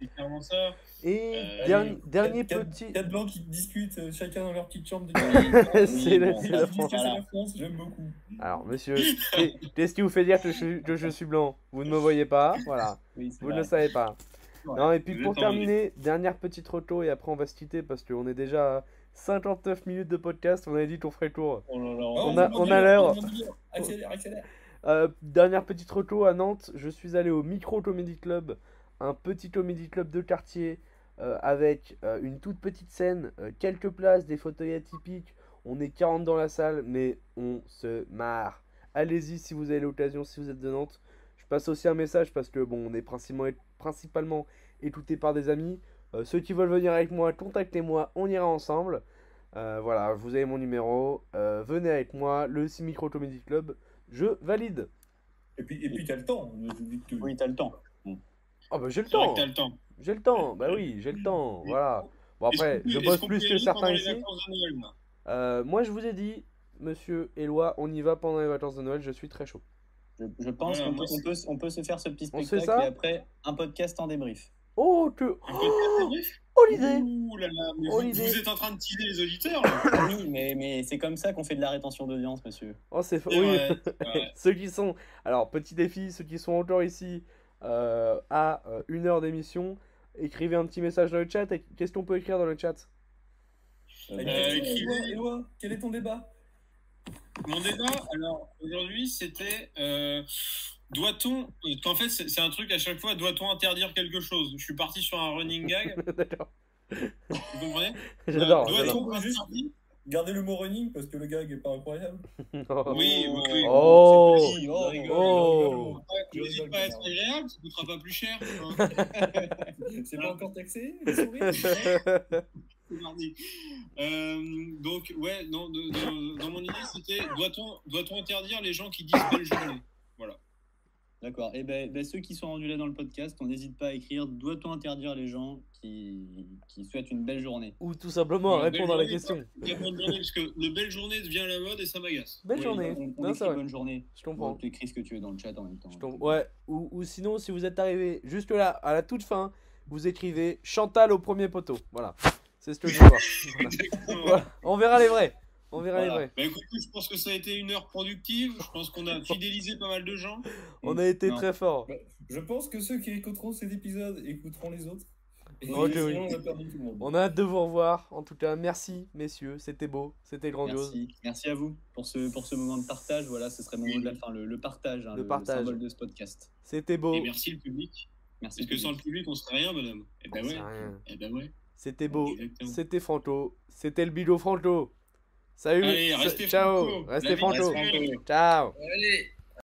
C'est clairement ça. Et Euh, dernier, Allez, dernier quatre- petit. Quatre blancs qui discutent euh, chacun dans leur petite chambre de C'est la- bon, la disent France. Voilà. la France, j'aime beaucoup. Alors, monsieur, qu'est- qu'est-ce qui vous fait dire que je, suis- que je suis blanc? Vous ne me voyez pas, voilà. Oui, Vous ne le savez pas. Ouais. Non, et puis pour terminer, dernière petite roto et après on va se quitter parce qu'on est déjà à 59 minutes de podcast, on avait dit qu'on ferait tour. Oh là là, Oh, On a- demande on a l'heure. Accélère, accélère. Euh, dernière petite retour à Nantes, je suis allé au Micro Comedy Club, un petit comedy club de quartier euh, avec euh, une toute petite scène, euh, quelques places, des fauteuils atypiques. On est 40 dans la salle, mais on se marre. Allez-y si vous avez l'occasion, si vous êtes de Nantes. Je passe aussi un message parce que bon, on est principalement, principalement écouté par des amis. Euh, ceux qui veulent venir avec moi, contactez-moi, on ira ensemble. Euh, voilà, vous avez mon numéro. euh, venez avec moi, le Micro Comedy Club. Je valide. Et puis, et puis t'as le temps. je dis que- Oui, t'as le temps. Ah bah j'ai le temps. que t'as le temps. J'ai le temps. Bah oui, j'ai le temps. Voilà. Bon après, je peut- bosse plus peut y que aller certains pendant les ici. vacances de Noël, là Euh, moi je vous ai dit, monsieur Éloi, on y va pendant les vacances de Noël. Je suis très chaud. Je, je pense Voilà, qu'on moi, peut, on peut, on peut se faire ce petit On se fait spectacle ça et après un podcast en débrief. Oh que. Un podcast débrief? Oh l'idée. Ouh là là, mais Oh, vous, l'idée. vous êtes en train de teaser les auditeurs là. Oui, mais, mais c'est comme ça qu'on fait de la rétention d'audience, monsieur. Oh c'est oui. vrai, c'est vrai. ceux qui sont. Alors petit défi, ceux qui sont encore ici euh, à euh, une heure d'émission, écrivez un petit message dans le chat. Et Qu'est-ce qu'on peut écrire dans le chat? Euh, écrivez- quel est ton débat? Mon débat, alors aujourd'hui, c'était euh, doit-on. En fait, c'est un truc à chaque fois, doit-on interdire quelque chose? Je suis parti sur un running gag, D'accord. vous comprenez? J'adore. Euh. Doit-on interdire Gardez le mot running parce que le gag est pas incroyable. Oh. Oui, oui, oui. Oh. c'est petit, Je oh, rigole, Oh. N'hésite pas à être agréable, ça coûtera pas plus cher. hein. C'est pas encore taxé. Euh, donc, ouais, de- dans mon idée, c'était doit-on doit interdire les gens qui disent belle journée? D'accord. Et ben, ben, ceux qui sont rendus là dans le podcast, on n'hésite pas à écrire doit-on interdire les gens qui, qui souhaitent une belle journée Ou tout simplement répondre à la question. Journée, parce que le belle journée devient la mode et ça m'agace. Belle Oui, journée. On, on Non, écrit bonne journée. Je comprends. Bon, tu écris ce que tu veux dans le chat en même temps. Je tombe- Ouais, ou, ou sinon, si vous êtes arrivé jusque là, à la toute fin, vous écrivez Chantal au premier poteau. Voilà, c'est ce que je veux voir. Voilà. On verra les vrais. On verra les vrais. Bah, écoutez, je pense que ça a été une heure productive. Je pense qu'on a fidélisé pas mal de gens. On a été Non. très fort. Je pense que ceux qui écouteront cet épisode écouteront les autres. Oui. on a perdu tout le monde. On a hâte de vous revoir. En tout cas, merci, messieurs. C'était beau. C'était grandiose. Merci. Merci à vous pour ce, pour ce moment de partage. Voilà, ce serait mon mot de la fin, le, le partage, hein, Le le, partage. symbole de ce podcast. C'était beau. Et merci le public. Merci. Parce que sans le public. on serait rien, bonhomme. Eh ben ouais. rien. Eh ben ouais. C'était beau. C'était Franco. C'était le bigot Franco. Salut. Allez, Sa- restez Ciao. Franco. Restez Franco. Ciao. Allez